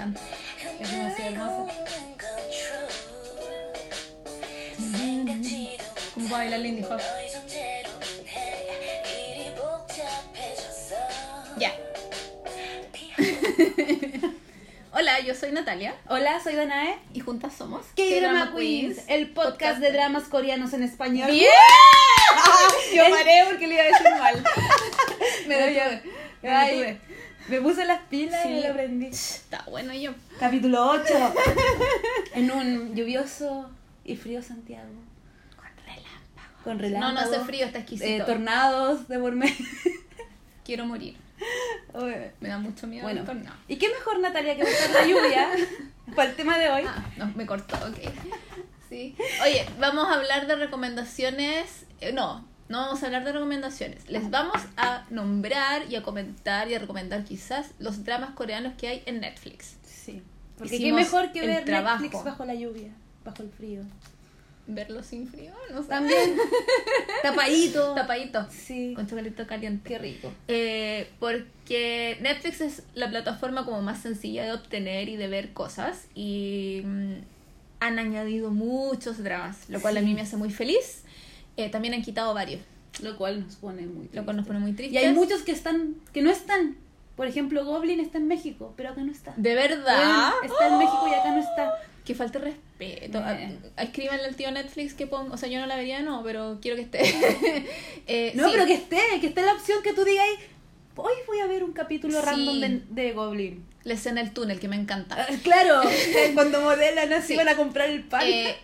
encanta. Es demasiado hermoso. Como para bailar Lindy Hop. Ya. Hola, yo soy Natalia Hola, soy Danae. y juntas somos K-Drama Queens, el podcast de dramas coreanos en español. ¡Bien! Yo paré porque le iba a decir mal. Me. Me Ay, detuve. Me puse las pilas Sí. y lo aprendí. Está bueno yo. Capítulo 8. en un lluvioso y frío Santiago. Con relámpago. Con No, relámpagos. no hace frío, está exquisito. eh, tornados de por medio. Quiero morir. Oye, Me da mucho miedo Bueno, tornado. ¿y qué mejor, Natalia, que buscar la lluvia para el tema de hoy? Ah, no, me cortó, ok. Sí. Oye, vamos a hablar de recomendaciones. eh, no, no vamos a hablar de recomendaciones. Les vamos a nombrar y a comentar y a recomendar quizás los dramas coreanos que hay en Netflix. Sí. Porque qué mejor que ver trabajo. Netflix bajo la lluvia, bajo el frío. Verlo sin frío, no sé. También. Tapadito. Tapadito. Sí. Con chocolate caliente. Qué rico. Eh, porque Netflix es la plataforma como más sencilla de obtener y de ver cosas y mm, han añadido muchos dramas, lo cual a mí me hace muy feliz. Eh, también han quitado varios, Lo cual nos pone muy lo cual nos pone muy Y tristes. hay muchos que están, que no están. Por ejemplo, Goblin está en México, pero acá no está. De verdad. Está en México y acá no está. Que falta respeto. Eh. Escríbanle al tío Netflix que ponga. O sea, yo no la vería, no, pero quiero que esté. Eh, No, sí. pero que esté, que esté la opción que tú digas, hoy voy a ver un capítulo Sí. random de, de Goblin. La escena del túnel, que me encanta. Ah, Claro, cuando modelan así Sí. van a comprar el pan. Eh,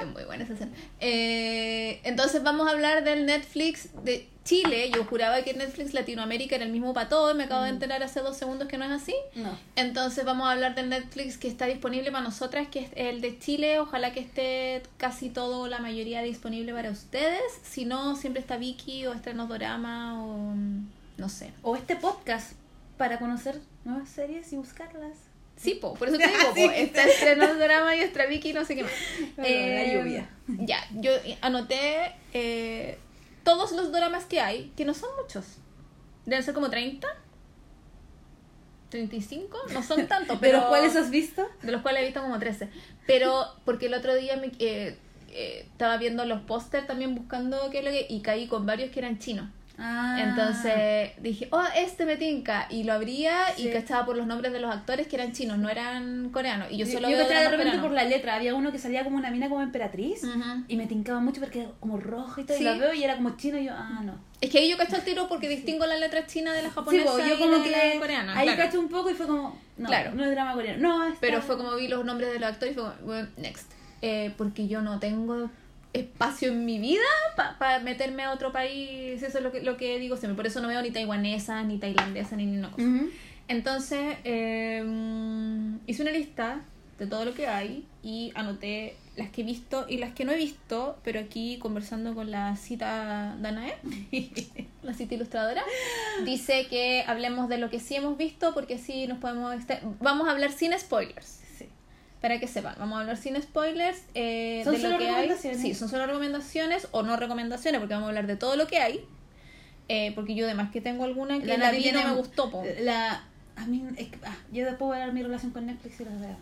es muy buena esa escena. Eh, entonces vamos a hablar del Netflix de Chile. Yo juraba que Netflix Latinoamérica era el mismo para todo y me acabo de enterar hace dos segundos que no es así. no. Entonces vamos a hablar del Netflix que está disponible para nosotras, que es el de Chile. Ojalá que esté casi todo, la mayoría disponible para ustedes. Si no, siempre está Vicky o Estrenos Dorama o mm, no sé. O este podcast para conocer nuevas series y buscarlas. Sí, po, por eso te digo, Sí. po, está Estrenos Dorama y Extra Vicky no sé qué más. Bueno, la lluvia. Ya, yo anoté eh, todos los dramas que hay, que no son muchos. Deben ser como 30. 35, no son tantos, ¿De pero los cuales has visto? de los cuales he visto como 13. Pero porque el otro día me, eh, eh, estaba viendo los pósters también buscando qué es lo que y caí con varios que eran chinos. Ah. Entonces dije, oh, este me tinca. Y lo abría Sí. y cachaba por los nombres de los actores que eran chinos, no eran coreanos. Y yo yo, solo yo veo cachaba de repente por la letra. Había uno que salía como una mina como emperatriz. Y me tincaba mucho porque era como rojo y todo. Sí. Y la veo y era como chino y yo, ah, no. Es que ahí yo cacho el tiro porque distingo la letra china de la japonesa Sí, yo y como de que la coreana. ahí claro. cacho un poco y fue como, no, Claro. no es drama coreano. No, está- Pero fue como vi los nombres de los actores y fue como, next. Eh, porque yo no tengo espacio en mi vida para meterme a otro país. Eso es lo que, lo que digo siempre. Por eso no veo ni taiwanesa, ni tailandesa, ni ni una cosa. Entonces, eh, hice una lista de todo lo que hay y anoté las que he visto y las que no he visto, pero aquí conversando con la cita Danae, la cita ilustradora, dice que hablemos de lo que sí hemos visto porque así nos podemos... este- Vamos a hablar sin spoilers. Para que sepan, vamos a hablar sin spoilers eh, ¿Son de lo solo que hay. recomendaciones? Sí, son solo recomendaciones o no recomendaciones, porque vamos a hablar de todo lo que hay. Eh, porque yo además que tengo alguna que la, vi no tiene- me gustó. po. La, a mí, es que- ah, yo después voy a dar mi relación con Netflix y las demás.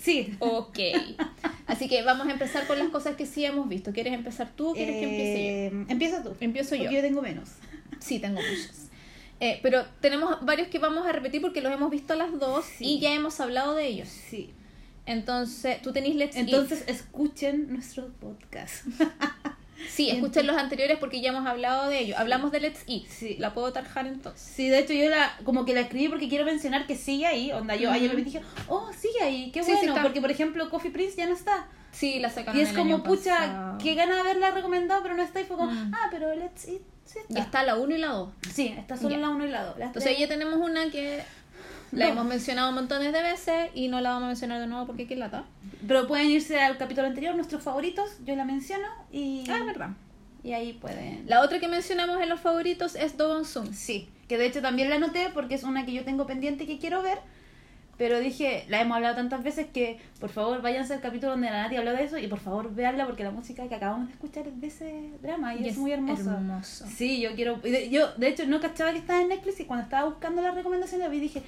Sí. Ok. Así que vamos a empezar con las cosas que sí hemos visto. ¿Quieres empezar tú o quieres que empiece Eh, Empieza tú. yo? Empiezo yo. Porque yo tengo menos. Sí, tengo muchos. Eh, pero tenemos varios que vamos a repetir porque los hemos visto las dos Sí. y ya hemos hablado de ellos. Sí. Entonces, tú tenés Let's Eat. Entonces escuchen nuestro podcast. Sí, escuchen los anteriores porque ya hemos hablado de ellos. Hablamos de Let's Eat. Sí. La puedo tarjar entonces. Sí, de hecho yo la como que la escribí porque quiero mencionar que sigue ahí. Onda, yo ayer me dije, oh, sigue ahí, qué Sí, sí bueno. está. porque por ejemplo Coffee Prince ya no está. Sí, la sacaron Y es el como, año pucha, qué gana de haberla recomendado, pero no está. Y fue como, Mm. ah, pero Let's Eat, sí está. Ya está la 1 y la 2. Sí, está solo la 1 y la 2. Entonces ya tenemos una que la No. hemos mencionado montones de veces y no la vamos a mencionar de nuevo porque qué lata. Pero pueden irse al capítulo anterior, nuestros favoritos, yo la menciono y, Ah, es verdad. y ahí pueden... La otra que mencionamos en los favoritos es Dogon Zoom. Sí, que de hecho también la anoté porque es una que yo tengo pendiente que quiero ver, pero dije, la hemos hablado tantas veces que por favor váyanse al capítulo donde la Nati habló de eso y por favor véanla porque la música que acabamos de escuchar es de ese drama y, Y es, es muy hermoso. hermoso. Sí, yo quiero... Yo de hecho no cachaba que estaba en Netflix y cuando estaba buscando las recomendaciones vi y dije,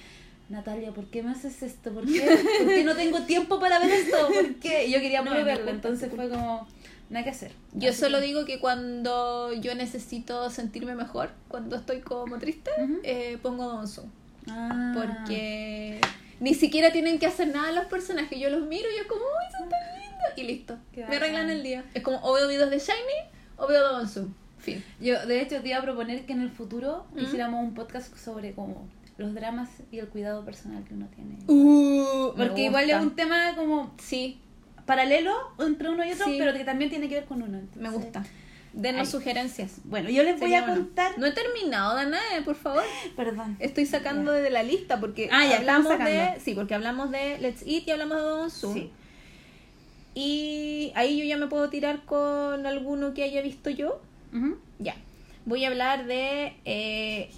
Natalia, ¿por qué me haces esto? ¿Por qué, ¿Por qué no tengo tiempo para ver esto? ¿Por qué? Yo quería No, mi verlo, entonces fue como, nada que hacer. Yo Así solo que- digo que cuando yo necesito sentirme mejor, cuando estoy como triste, eh, pongo Don Su. Ah. Porque ni siquiera tienen que hacer nada los personajes. Yo los miro y yo como, uy, son tan lindos. Y listo. Qué Me arreglan el día. Es como, o veo videos de Shiny o veo Don Su. Fin. Yo, de hecho, te iba a proponer que en el futuro ¿Mm? hiciéramos un podcast sobre como los dramas y el cuidado personal que uno tiene. Uh, Porque igual es un tema como Sí, paralelo entre uno y otro, Sí. pero que también tiene que ver con uno. entonces- me gusta. Denos Ay. sugerencias. Bueno, yo les voy Sería a bueno. contar. No he terminado, Danae, por favor. Perdón. Estoy sacando de la lista porque Ah, ya, hablamos de. Sí, porque hablamos de Let's Eat y hablamos de Don Su. Sí. Y ahí yo ya me puedo tirar con alguno que haya visto yo. Ujú. Ya. Voy a hablar de. eh,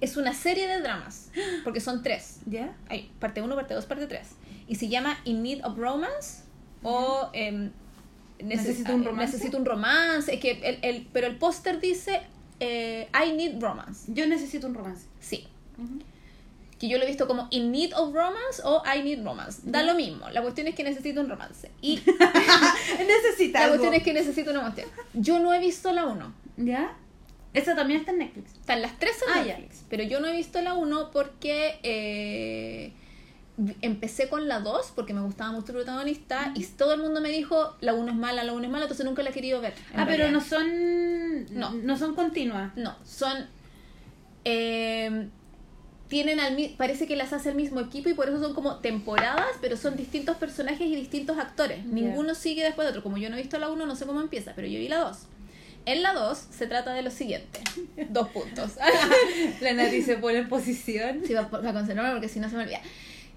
es una serie de dramas. Porque son tres. ¿Ya? Hay parte 1, parte 2, parte 3. Y se llama In Need of Romance. O. em, neces- ¿Necesito un eh, romance? Necesito un romance. Es que el, el- pero el póster dice. eh, I need romance. Yo necesito un romance. Sí. Que yo lo he visto como In Need of Romance o I Need Romance. Da lo mismo. La cuestión es que necesito un romance. Y Necesita la algo. cuestión es que necesito una cuestión. Yo no he visto la 1. ¿Ya? Esa también está en Netflix. Están las tres en Ah, ya. Netflix. Pero yo no he visto la 1 porque eh, empecé con la 2 porque me gustaba mucho el protagonista y todo el mundo me dijo la 1 es mala, la 1 es mala, entonces nunca la he querido ver. Ah, pero no son. No. No son continuas. No, son... eh, tienen al parece que las hace el mismo equipo y por eso son como temporadas, pero son distintos personajes y distintos actores. Ya. Ninguno sigue después de otro. Como yo no he visto la 1, no sé cómo empieza, pero yo vi la 2. En la 2 se trata de lo siguiente. Dos puntos. La Nati se pone en posición. Sí, para, para concentrarme porque si no se me olvida.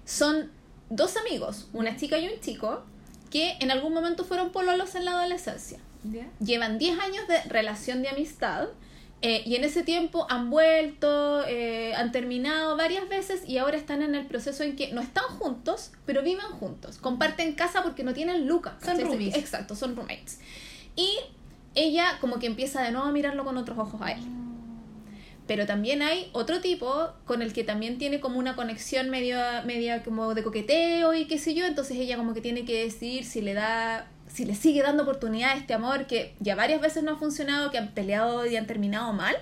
Son dos amigos, una chica y un chico, que en algún momento fueron pololos en la adolescencia. ¿Ya? Llevan 10 años de relación de amistad eh, y en ese tiempo han vuelto, eh, han terminado varias veces y ahora están en el proceso en que no están juntos, pero viven juntos. Comparten casa porque no tienen lucas. Son roomies. Exacto, son roommates. Y ella como que empieza de nuevo a mirarlo con otros ojos a él. Pero también hay otro tipo con el que también tiene como una conexión media, media como de coqueteo y qué sé yo. Entonces ella como que tiene que decidir si le da, si le sigue dando oportunidad a este amor que ya varias veces no ha funcionado, que han peleado y han terminado mal,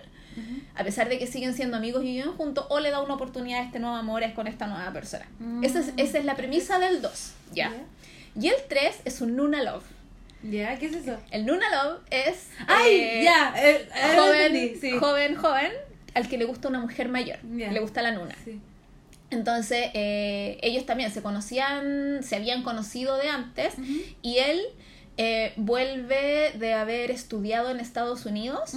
a pesar de que siguen siendo amigos y viven juntos, o le da una oportunidad a este nuevo amor es con esta nueva persona. Mm. Esa, es, esa es la premisa del 2. ¿ya? Y el 3 es un Nuna Love. ¿Ya? ¿Qué es eso? El Nuna Love es... ¡Ay! eh, ya. eh, joven, sí. joven, joven, al que le gusta una mujer mayor, le gusta la nuna. Sí. Entonces, eh, ellos también se conocían, se habían conocido de antes, y él eh, vuelve de haber estudiado en Estados Unidos,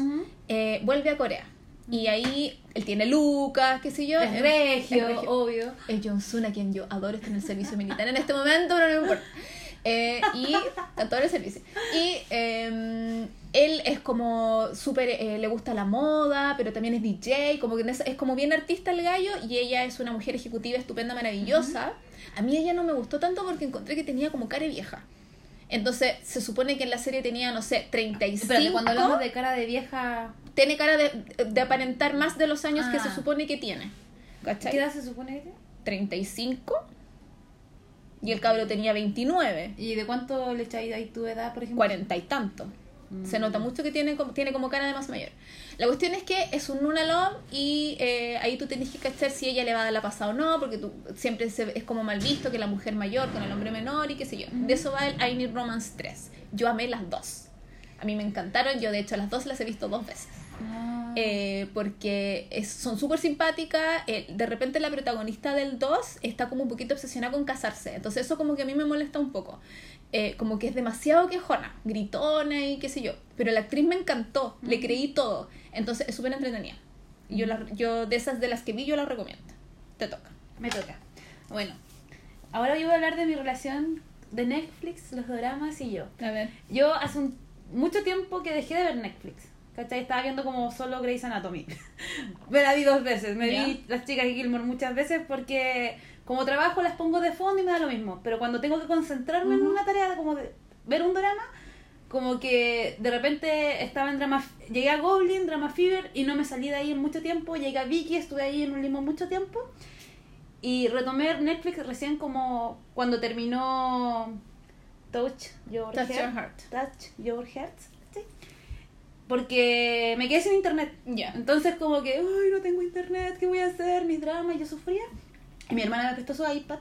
eh, vuelve a Corea. Y ahí él tiene Lucas, qué sé yo. Es regio, es regio. obvio. Es John Sun, a quien yo adoro, está en el servicio militar en este momento, pero no me importa. Eh, y está todo el servicio. Y eh, él es como súper, eh, le gusta la moda, pero también es DJ, como que esa- es como bien artista el gallo, y ella es una mujer ejecutiva estupenda, maravillosa. A mí ella no me gustó tanto porque encontré que tenía como cara vieja. Entonces, se supone que en la serie tenía, no sé, 35. Espérate, cuando hablamos de cara de vieja. Tiene cara de, de aparentar más de los años que Ah. se supone que tiene. ¿Cachai? ¿Qué edad se supone que tiene? 35 y el cabro tenía 29, ¿Y de cuánto le echáis ahí tu edad, por ejemplo? 40 y tanto. Se nota mucho que tiene, como- tiene como cara de más mayor. La cuestión es que es un Nuna Love y eh, ahí tú tenés que cachar si ella le va a dar la pasada o no, porque tú siempre se- es como mal visto que la mujer mayor con el hombre menor y qué sé yo. De eso va el I Need Romance 3. Yo amé las dos. A mí me encantaron, yo de hecho las dos las he visto dos veces. Ah. Eh, porque es- son súper simpáticas. eh, de repente la protagonista del 2 está como un poquito obsesionada con casarse. Entonces eso como que a mí me molesta un poco. Eh, como que es demasiado quejona, gritona y qué sé yo. Pero la actriz me encantó, le creí todo. Entonces es súper entretenida. Yo, la- yo de esas de las que vi yo la recomiendo. Te toca. Me toca. Bueno, ahora yo voy a hablar de mi relación de Netflix, los dramas y yo. A ver. Yo hace un- mucho tiempo que dejé de ver Netflix. ¿Cachai? Estaba viendo como solo Grey's Anatomy. me la vi dos veces. Me Ya. vi las chicas de Gilmore muchas veces porque como trabajo las pongo de fondo y me da lo mismo. Pero cuando tengo que concentrarme en una tarea como de ver un drama, como que de repente estaba en drama... Llegué a Goblin, Drama Fever y no me salí de ahí en mucho tiempo. Llegué a Vicky, estuve ahí en un limbo mucho tiempo. Y retomé Netflix recién como cuando terminó Touch Your Touch Heart. Your Heart. Touch Your Heart. Porque me quedé sin internet. Entonces como que, ay, no tengo internet, ¿qué voy a hacer? Mis dramas, yo sufría. Y mi hermana me prestó su iPad.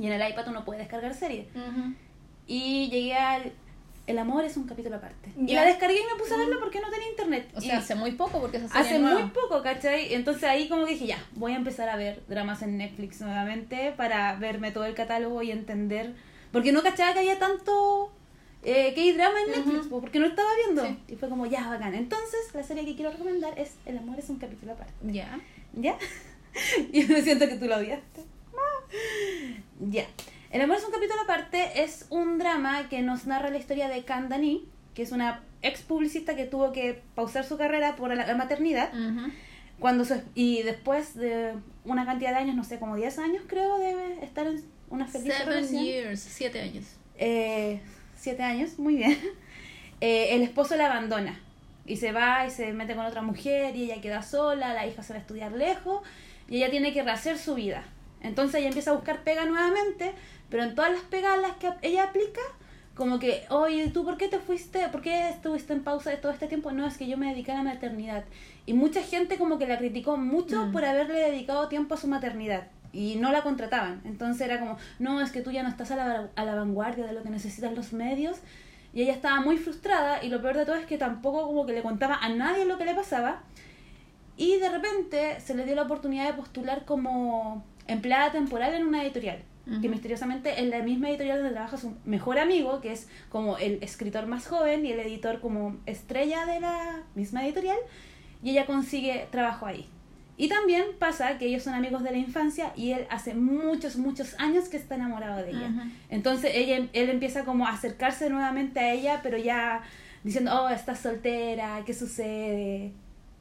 Y en el iPad uno puede descargar series. Y llegué al... El amor es un capítulo aparte. Y Ya. la descargué y me puse a verla porque no tenía internet. O Y sea, hace muy poco porque esa serie hace nueva. muy poco, ¿cachai? Entonces ahí como que dije, ya, voy a empezar a ver dramas en Netflix nuevamente para verme todo el catálogo y entender... Porque no cachaba que había tanto eh, que hay drama en Netflix, porque no estaba viendo. Sí. Y fue como, ya, bacán. Entonces, la serie que quiero recomendar es El amor es un capítulo aparte. Ya. ¿Ya? Yo me siento que tú lo odiaste. Ya. El amor es un capítulo aparte es un drama que nos narra la historia de Kandani, que es una ex publicista que tuvo que pausar su carrera por la, maternidad. Cuando su, y después de una cantidad de años, no sé, como 10 años creo, debe estar en una feliz Seven relación. years, siete años. Eh, siete años, muy bien. Eh, el esposo la abandona y se va y se mete con otra mujer y ella queda sola, la hija se va a estudiar lejos y ella tiene que rehacer su vida. Entonces ella empieza a buscar pega nuevamente, pero en todas las pegas las que ella aplica, como que, oye, ¿tú por qué te fuiste? ¿Por qué estuviste en pausa de todo este tiempo? No, es que yo me dediqué a la maternidad. Y mucha gente como que la criticó mucho Mm. por haberle dedicado tiempo a su maternidad. Y no la contrataban. Entonces era como, no, es que tú ya no estás a la, a la vanguardia de lo que necesitan los medios. Y ella estaba muy frustrada y lo peor de todo es que tampoco como que le contaba a nadie lo que le pasaba. Y de repente se le dio la oportunidad de postular como empleada temporal en una editorial. Que misteriosamente es la misma editorial donde trabaja su mejor amigo, que es como el escritor más joven y el editor como estrella de la misma editorial. Y ella consigue trabajo ahí. Y también pasa que ellos son amigos de la infancia y él hace muchos, muchos años que está enamorado de ella. Entonces ella, él empieza como a acercarse nuevamente a ella, pero ya diciendo, oh, estás soltera, ¿qué sucede?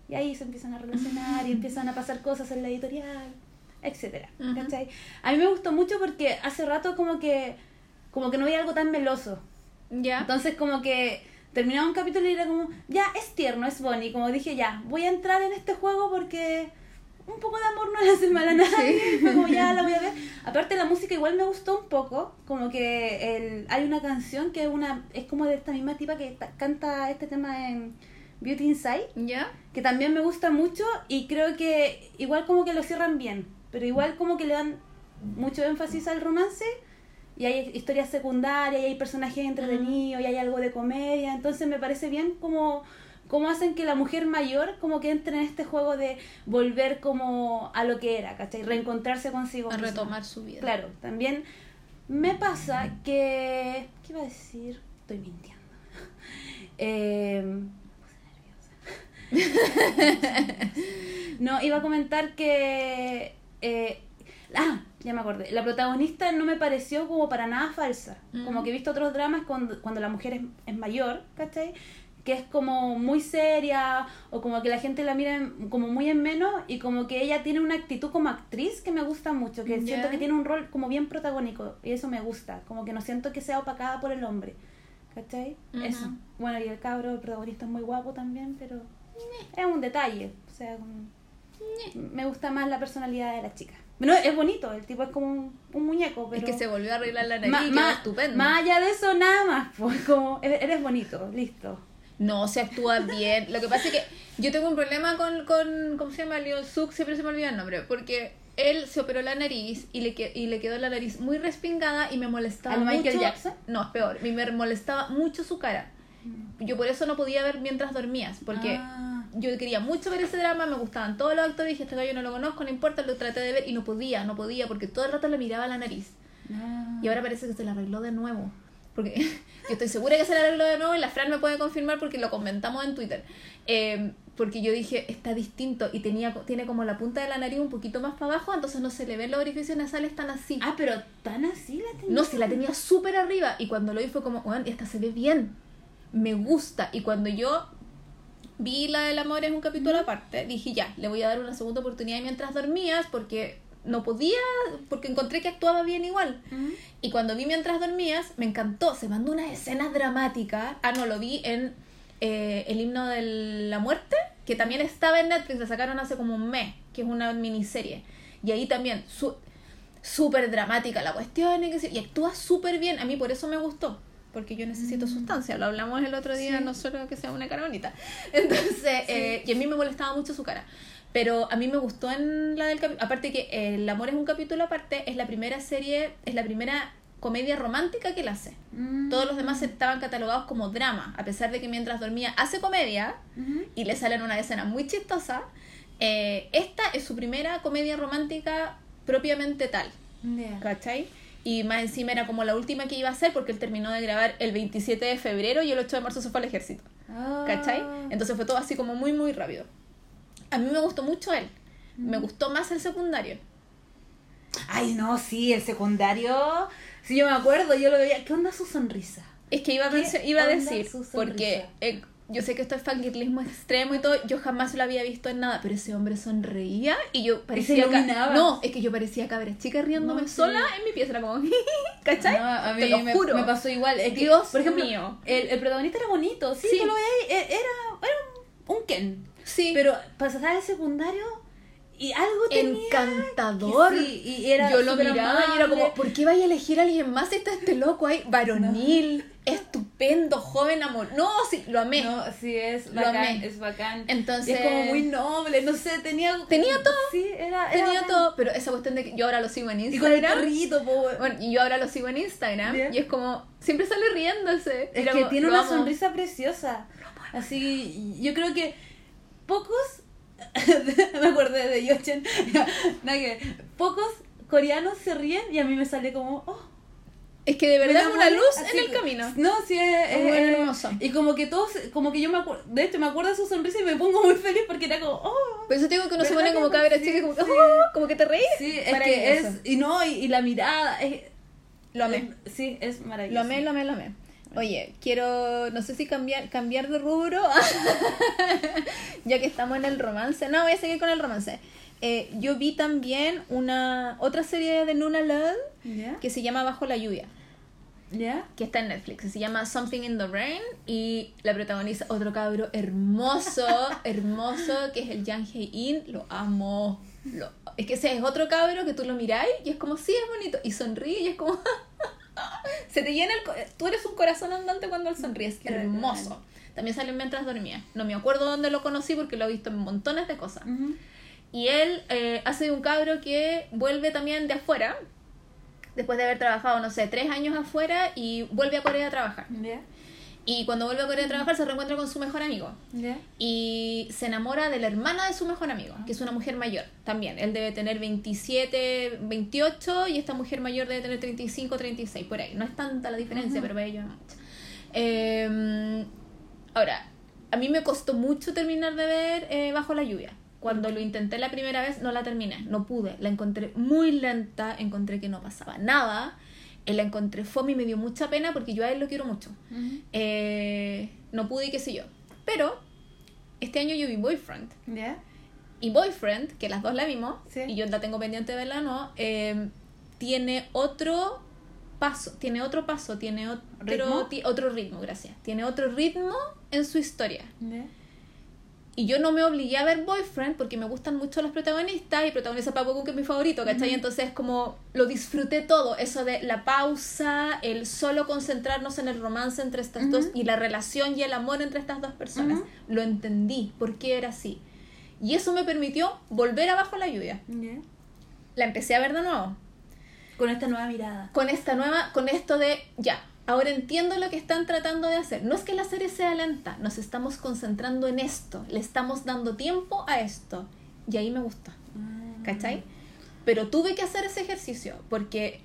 Y ahí se empiezan a relacionar y empiezan a pasar cosas en la editorial. Ujú. ¿cachai? A mí me gustó mucho porque hace rato como que, como que no había algo tan meloso. Ya. Entonces como que terminaba un capítulo y era como, ya, es tierno, es bonny. Como dije, ya, voy a entrar en este juego porque un poco de amor no le hace mal a nadie. Fue como, ya, la voy a ver. Aparte la música igual me gustó un poco. Como que el, hay una canción que es, una, es como de esta misma tipa que ta- canta este tema en Beauty Inside. ya. Que también me gusta mucho y creo que igual como que lo cierran bien. Pero igual como que le dan mucho énfasis al romance y hay historias secundarias y hay personajes entretenidos y hay algo de comedia entonces me parece bien como como hacen que la mujer mayor como que entre en este juego de volver como a lo que era ¿cachai? reencontrarse consigo A misma. retomar su vida. claro también me pasa que ¿qué iba a decir? estoy mintiendo eh, me puse nerviosa. no iba a comentar que eh, Ah, ya me acordé. La protagonista no me pareció como para nada falsa. Mm. Como que he visto otros dramas cuando, cuando la mujer es, es mayor, ¿cachai? Que es como muy seria o como que la gente la mira en- como muy en menos y como que ella tiene una actitud como actriz que me gusta mucho, que Ya. siento que tiene un rol como bien protagónico y eso me gusta. Como que no siento que sea opacada por el hombre, ¿cachai? Ujú. Eso. Bueno, y el cabro, el protagonista es muy guapo también, pero es un detalle. O sea, como- me gusta más la personalidad de la chica. No, es bonito, el tipo es como un, un muñeco, pero... Es que se volvió a arreglar la nariz ma- estupendo. Más allá de eso, nada más, pues como eres eres bonito, listo. No, se actúa bien. Lo que pasa es que yo tengo un problema con, con ¿cómo se llama? Leo Suk, siempre se me olvida el nombre, porque él se operó la nariz y le, que- y le quedó la nariz muy respingada y me molestaba ¿Al mucho. Michael Jackson? No, es peor, me molestaba mucho su cara. Yo por eso no podía ver mientras dormías, porque Ah. yo quería mucho ver ese drama, me gustaban todos los actores, dije, este gallo no lo conozco, no importa, lo traté de ver y no podía, no podía, porque todo el rato le miraba la nariz. Ah. Y ahora parece que se la arregló de nuevo. Porque yo estoy segura que se la arregló de nuevo y la Fran me puede confirmar porque lo comentamos en Twitter. Eh, porque yo dije, está distinto y tenía tiene como la punta de la nariz un poquito más para abajo, entonces no se le ven los orificios nasales tan así. Ah, pero tan así la tenía. No, si la tenía súper arriba. Y cuando lo vi fue como, bueno, esta se ve bien. Me gusta. Y cuando yo vi la del amor en un capítulo aparte, dije, ya, le voy a dar una segunda oportunidad mientras dormías porque no podía, porque encontré que actuaba bien igual. Mm. Y cuando vi mientras dormías, me encantó. Se mandó unas escenas dramáticas. Ah, no, lo vi en eh, El himno de la muerte, que también estaba en Netflix, la sacaron hace como un mes, que es una miniserie. Y ahí también, su- súper dramática la cuestión y, que y actúa súper bien. A mí por eso me gustó. Porque yo necesito sustancia, lo hablamos el otro día, Sí. no solo que sea una cara bonita. Entonces, eh, y a mí me molestaba mucho su cara. Pero a mí me gustó en la del capítulo. Aparte que El amor es un capítulo aparte, es la primera serie, es la primera comedia romántica que él hace. Mm. Todos los demás estaban catalogados como drama, a pesar de que mientras dormía hace comedia y le salen una escena muy chistosa. eh, esta es su primera comedia romántica propiamente tal, Ya. ¿cachai? Y más encima era como la última que iba a hacer porque él terminó de grabar el 27 de febrero y el 8 de marzo se fue al ejército, Ah. ¿cachai? Entonces fue todo así como muy, muy rápido. A mí me gustó mucho él, me gustó más el secundario. Ay, no, sí, el secundario. Sí, yo me acuerdo, yo lo veía. ¿Qué onda su sonrisa? Es que iba a, ¿Qué mencio- iba a onda decir, su sonrisa? porque eh, yo sé que esto es fangirlismo extremo y todo, yo jamás lo había visto en nada, pero ese hombre sonreía y yo parecía... iluminaba. No, es que yo parecía cabra chica riéndome No, sí. sola en mi pieza, era como... ¿Cachai? No, a mí Te lo me, juro. me pasó igual. Es que, Dios por ejemplo, mío. El, el protagonista era bonito, sí, Sí. tú lo veías, e- era, era un Ken. Sí, Pero pasar al secundario y algo tenía. encantador. que sí, y era yo lo miraba y era como, ¿por qué vaya a elegir a alguien más si está este loco ahí? Varonil, estupendo, joven, amor. No, sí, lo amé. No, sí, es Lo bacán, amé. es bacán. Entonces- Y es como muy noble, no sé, tenía... Tenía todo. Sí, era... era Tenía bacán. todo, pero esa cuestión de que yo ahora lo sigo en Y con el Instagram. perrito, po. Bueno, y yo ahora lo sigo en Instagram Bien. y es como, siempre sale riéndose. Es Era que como, tiene una amo. sonrisa preciosa. Así, yo creo que pocos, me acordé de Yochen, pocos coreanos se ríen y a mí me sale como, oh, Es que de verdad es una luz así en el camino. No, sí, es, Es hermoso. Y como que todos, como que yo me acuerdo, de hecho me acuerdo de su sonrisa y me pongo muy feliz porque era como, oh. Por eso te digo que uno se ¿Verdad pone como cabra Sí, chica como, sí. "Oh", como que te reís. Sí, es que es, y no, y, y la mirada, es, Lo amé. Sí, es maravilloso. Lo amé, lo amé, lo amé. Oye, quiero, no sé si cambiar, cambiar de rubro, ya que estamos en el romance. No, voy a seguir con el romance. Eh, yo vi también una otra serie de Nuna Love que se llama Bajo la lluvia, ¿Ya? que está en Netflix. Se llama Something in the Rain y la protagoniza otro cabro hermoso, hermoso, que es el Yang Hae-in. Lo amo. Lo, es que ese es otro cabro que tú lo miráis y es como, sí, es bonito. Y sonríe y es como... Se te llena el... co- Tú eres un corazón andante cuando él sonríe. Es Qué hermoso. También sale mientras dormía. No me acuerdo dónde lo conocí porque lo he visto en montones de cosas. Y él eh, hace de un cabro que vuelve también de afuera, después de haber trabajado, no sé, tres años afuera y vuelve a Corea a trabajar. Y cuando vuelve a Corea a trabajar se reencuentra con su mejor amigo. ¿Ya? Y se enamora de la hermana de su mejor amigo, que es una mujer mayor también. Él debe tener 27, 28 y esta mujer mayor debe tener 35, 36, por ahí. No es tanta la diferencia, Ujú. pero para ellos es mucha. Eh, ahora, a mí me costó mucho terminar de ver eh, Bajo la lluvia. Cuando lo intenté la primera vez no la terminé, no pude. La encontré muy lenta, encontré que no pasaba nada. Eh, la encontré fome y me dio mucha pena porque yo a él lo quiero mucho. Eh, no pude y qué sé yo. Pero este año yo vi Boyfriend. ¿Ya? Y Boyfriend, que las dos la vimos, Sí. y yo la tengo pendiente de verla, ¿no? Eh, tiene otro paso, tiene otro paso, tiene otro ¿Ritmo? otro ritmo, gracias. Tiene otro ritmo en su historia. ¿Ya? Y yo no me obligué a ver Boyfriend porque me gustan mucho los protagonistas y protagoniza Papo Gun, que es mi favorito, ¿cachai? Entonces como lo disfruté todo, eso de la pausa, el solo concentrarnos en el romance entre estas dos y la relación y el amor entre estas dos personas. Lo entendí, por qué era así. Y eso me permitió volver abajo la lluvia. La empecé a ver de nuevo. Con esta nueva mirada. Con esta nueva, con esto de, ya, ahora entiendo lo que están tratando de hacer. No es que la serie sea lenta, nos estamos concentrando en esto, le estamos dando tiempo a esto. Y ahí me gusta, ¿cachai? Pero tuve que hacer ese ejercicio porque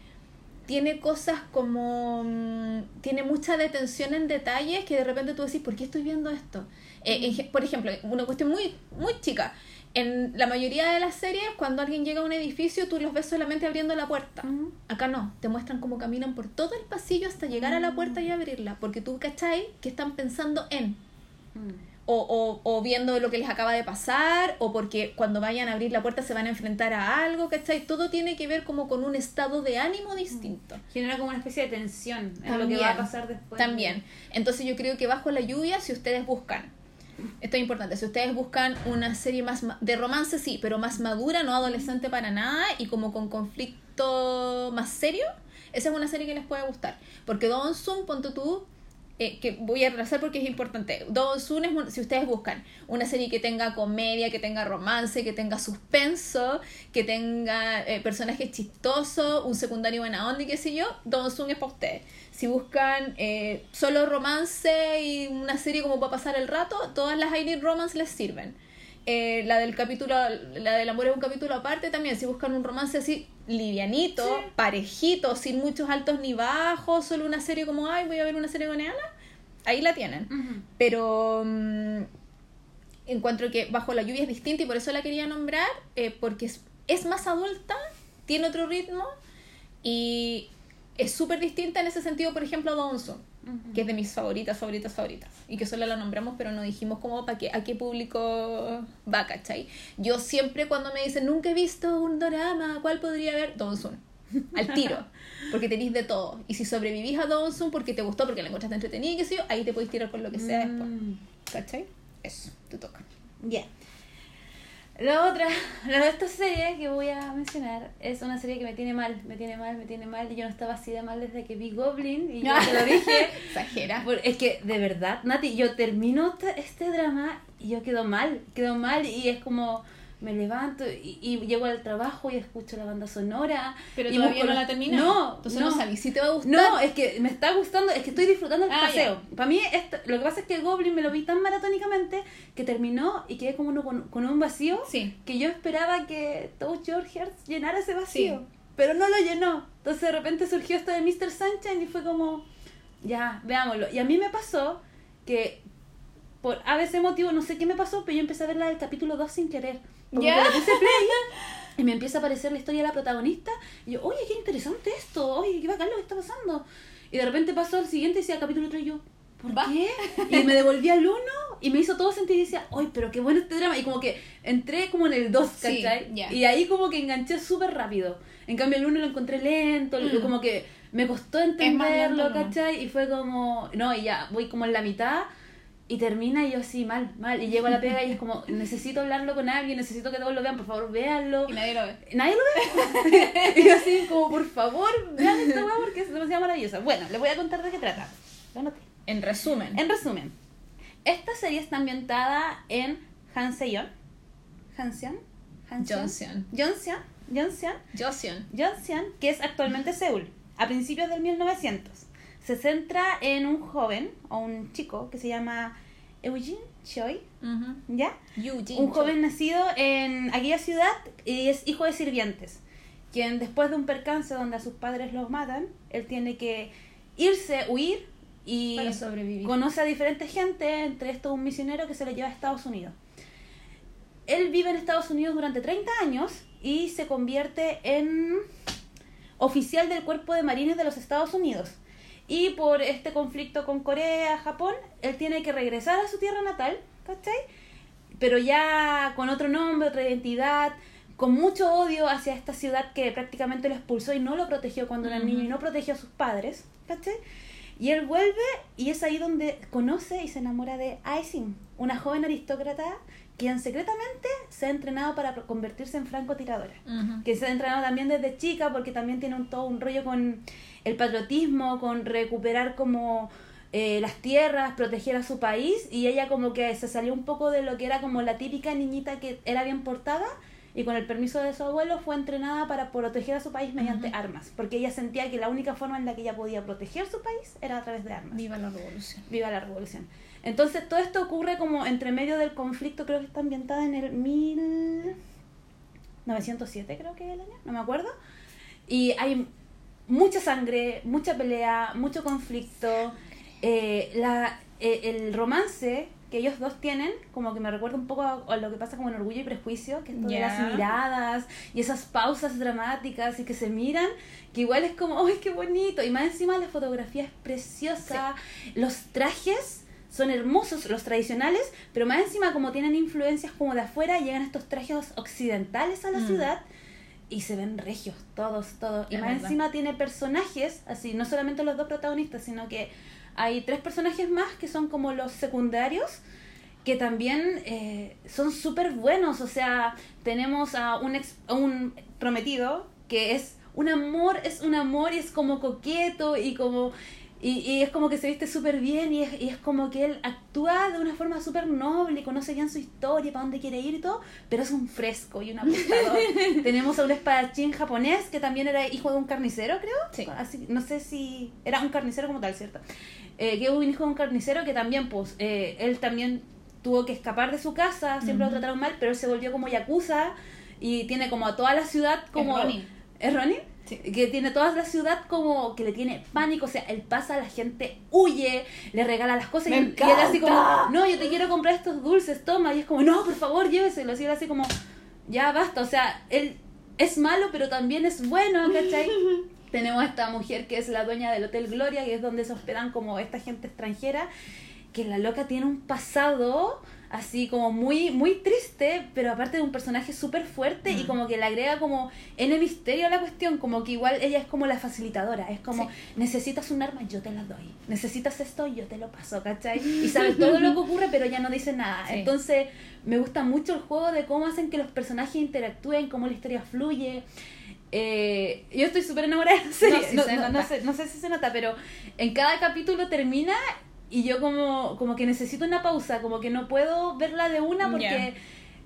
tiene cosas como... mm, tiene mucha detención en detalles que de repente tú decís, ¿por qué estoy viendo esto? Eh, ge- por ejemplo, una cuestión muy, muy chica. En la mayoría de las series, cuando alguien llega a un edificio, tú los ves solamente abriendo la puerta. Acá no, te muestran cómo caminan por todo el pasillo hasta llegar a la puerta y abrirla, porque tú cachai que están pensando en, Mm. o, o, o viendo lo que les acaba de pasar, o porque cuando vayan a abrir la puerta se van a enfrentar a algo, cachai, todo tiene que ver como con un estado de ánimo distinto. Genera como una especie de tensión en lo que va a pasar después. También. Entonces yo creo que bajo la lluvia, si ustedes buscan Esto es importante. Si ustedes buscan una serie más de romance, sí, pero más madura, no adolescente para nada y como con conflicto más serio, esa es una serie que les puede gustar. Porque Don Sun, ponte tú, eh, que voy a retrasar porque es importante. Don Sun es, si ustedes buscan una serie que tenga comedia, que tenga romance, que tenga suspenso, que tenga eh, personajes chistosos, un secundario buena onda y qué sé yo, Don Sun es para ustedes. Si buscan eh, solo romance y una serie como para pasar el rato, todas las I Need Romance les sirven. Eh, la del capítulo, la del amor es un capítulo aparte también, si buscan un romance así livianito, Sí. parejito, sin muchos altos ni bajos, solo una serie como, ay, voy a ver una serie con Ana, ahí la tienen. Pero mm, encuentro que Bajo la lluvia es distinta y por eso la quería nombrar, eh, porque es, es más adulta, tiene otro ritmo y es súper distinta en ese sentido, por ejemplo, a Donson, que es de mis favoritas, favoritas, favoritas. Y que solo la nombramos, pero no dijimos cómo, para qué, a qué público va, ¿cachai? Yo siempre cuando me dicen, nunca he visto un drama, ¿cuál podría haber? Donson. Al tiro, porque tenéis de todo. Y si sobrevivís a Donson porque te gustó, porque la encontraste entretenida y qué sé yo, ahí te podéis tirar con lo que sea después. Mm. ¿Cachai? Eso, te toca. Ya. La otra, la de esta serie que voy a mencionar es una serie que me tiene mal, me tiene mal, me tiene mal. Y yo no estaba así de mal desde que vi Goblin y yo te lo dije. Exagera. Es que, de verdad, Nati, yo termino este, este drama y yo quedo mal, quedo mal y es como me levanto y, y llego al trabajo y escucho la banda sonora. Pero y todavía no la terminas. No, Entonces no. no, sabes si te va a gustar. No, es que me está gustando, es que estoy disfrutando el Ah, paseo. Para mí, esto, lo que pasa es que Goblin me lo vi tan maratónicamente que terminó y quedé como uno con, con un vacío Sí. que yo esperaba que Touch Your Heart llenara ese vacío. Sí. Pero no lo llenó. Entonces de repente surgió esto de Mr. Sunshine y fue como, ya, veámoslo. Y a mí me pasó que por a veces motivo, no sé qué me pasó, pero yo empecé a ver la del capítulo 2 sin querer. Como ¿Ya? que le puse play y me empieza a aparecer la historia de la protagonista. Y yo, oye, qué interesante esto, oye, qué bacán lo que está pasando. Y de repente pasó al siguiente y decía capítulo 3 y yo, ¿por Va. qué? Y me devolví al 1 y me hizo todo sentir y decía, oye, pero qué bueno este drama. Y como que entré como en el 2, Sí, ¿cachai? ya. Y ahí como que enganché súper rápido. En cambio el 1 lo encontré lento, Mm. como que me costó lento entenderlo. ¿cachai? Y fue como, no, y ya, voy como en la mitad y termina y yo así, mal, mal. Y llego a la pega y es como, necesito hablarlo con alguien, necesito que todos lo vean, por favor, véanlo. Y nadie lo ve. Nadie lo ve. y yo así como, por favor, vean esta weá porque es demasiado maravillosa. Bueno, les voy a contar de qué trata. En resumen. En resumen, esta serie está ambientada en Hanseon. Hanseon. Johnson. Johnson. Johnson. Joseon. Johnson, que es actualmente Seúl, a principios del 1900. Se centra en un joven o un chico que se llama Eugene Choi. ¿ya? Eugene un joven nacido en aquella ciudad y es hijo de sirvientes, quien después de un percance donde a sus padres los matan, él tiene que irse, huir y Para sobrevivir. conoce a diferentes gente, entre estos un misionero que se le lleva a Estados Unidos. Él vive en Estados Unidos durante 30 años y se convierte en oficial del Cuerpo de Marines de los Estados Unidos. Y por este conflicto con Corea, Japón, él tiene que regresar a su tierra natal, ¿cachai? Pero ya con otro nombre, otra identidad, con mucho odio hacia esta ciudad que prácticamente lo expulsó y no lo protegió cuando era Ujú. niño y no protegió a sus padres, ¿cachai? Y él vuelve y es ahí donde conoce y se enamora de Aisin, una joven aristócrata quien secretamente se ha entrenado para convertirse en francotiradora Ujú. que se ha entrenado también desde chica porque también tiene un, todo un rollo con el patriotismo, con recuperar como eh, las tierras, proteger a su país y ella como que se salió un poco de lo que era como la típica niñita que era bien portada y con el permiso de su abuelo fue entrenada para proteger a su país mediante armas, porque ella sentía que la única forma en la que ella podía proteger su país era a través de armas. Viva la revolución. Viva la revolución. Entonces todo esto ocurre como entre medio del conflicto, creo que está ambientada en el 1907, creo que es el año, no me acuerdo. Y hay mucha sangre, mucha pelea, mucho conflicto. Eh, la, eh, el romance que ellos dos tienen, como que me recuerda un poco a, a lo que pasa como en Orgullo y Prejuicio, que es Ya. las miradas y esas pausas dramáticas y que se miran, que igual es como, ¡ay, qué bonito! Y más encima la fotografía es preciosa, los trajes son hermosos, los tradicionales, pero más encima como tienen influencias como de afuera, llegan estos trajes occidentales a la Mm. ciudad y se ven regios, todos, todos. Y Es más verdad. encima tiene personajes, así, no solamente los dos protagonistas, sino que hay tres personajes más que son como los secundarios que también eh, son súper buenos. O sea, tenemos a un, ex- a un prometido que es un amor, es un amor y es como coqueto y como... Y, y es como que se viste súper bien y es, y es como que él actúa de una forma súper noble y conoce bien su historia, para dónde quiere ir y todo, pero es un fresco y un apostador. Tenemos a un espadachín japonés que también era hijo de un carnicero, creo. Sí. Así, no sé si era un carnicero como tal, ¿cierto? Eh, que hubo un hijo de un carnicero que también, pues, eh, él también tuvo que escapar de su casa, siempre lo trataron mal, pero él se volvió como yakuza y tiene como a toda la ciudad como... Ronin. ¿Es Ronin? Sí. Que tiene toda la ciudad como que le tiene pánico, o sea, él pasa, la gente huye, le regala las cosas ¡Me y, y él así como, no, yo te quiero comprar estos dulces, toma, y es como, no, por favor, lléveselo, y él así como, ya basta, o sea, él es malo, pero también es bueno, ¿cachai? Tenemos a esta mujer que es la dueña del Hotel Gloria, que es donde se hospedan como esta gente extranjera, que la loca tiene un pasado así como muy muy triste, pero aparte de un personaje súper fuerte y Mm. como que le agrega como en el misterio a la cuestión, como que igual ella es como la facilitadora, es como Sí. necesitas un arma, yo te la doy, necesitas esto, yo te lo paso, ¿cachai? Y sabes todo lo que ocurre, pero ya no dice nada. Sí. Entonces me gusta mucho el juego de cómo hacen que los personajes interactúen, cómo la historia fluye. Eh, yo estoy súper enamorada de la serie. No, sí No, se no- no nota. sé, no sé si se nota, pero en cada capítulo termina y yo como, como que necesito una pausa, como que no puedo verla de una porque,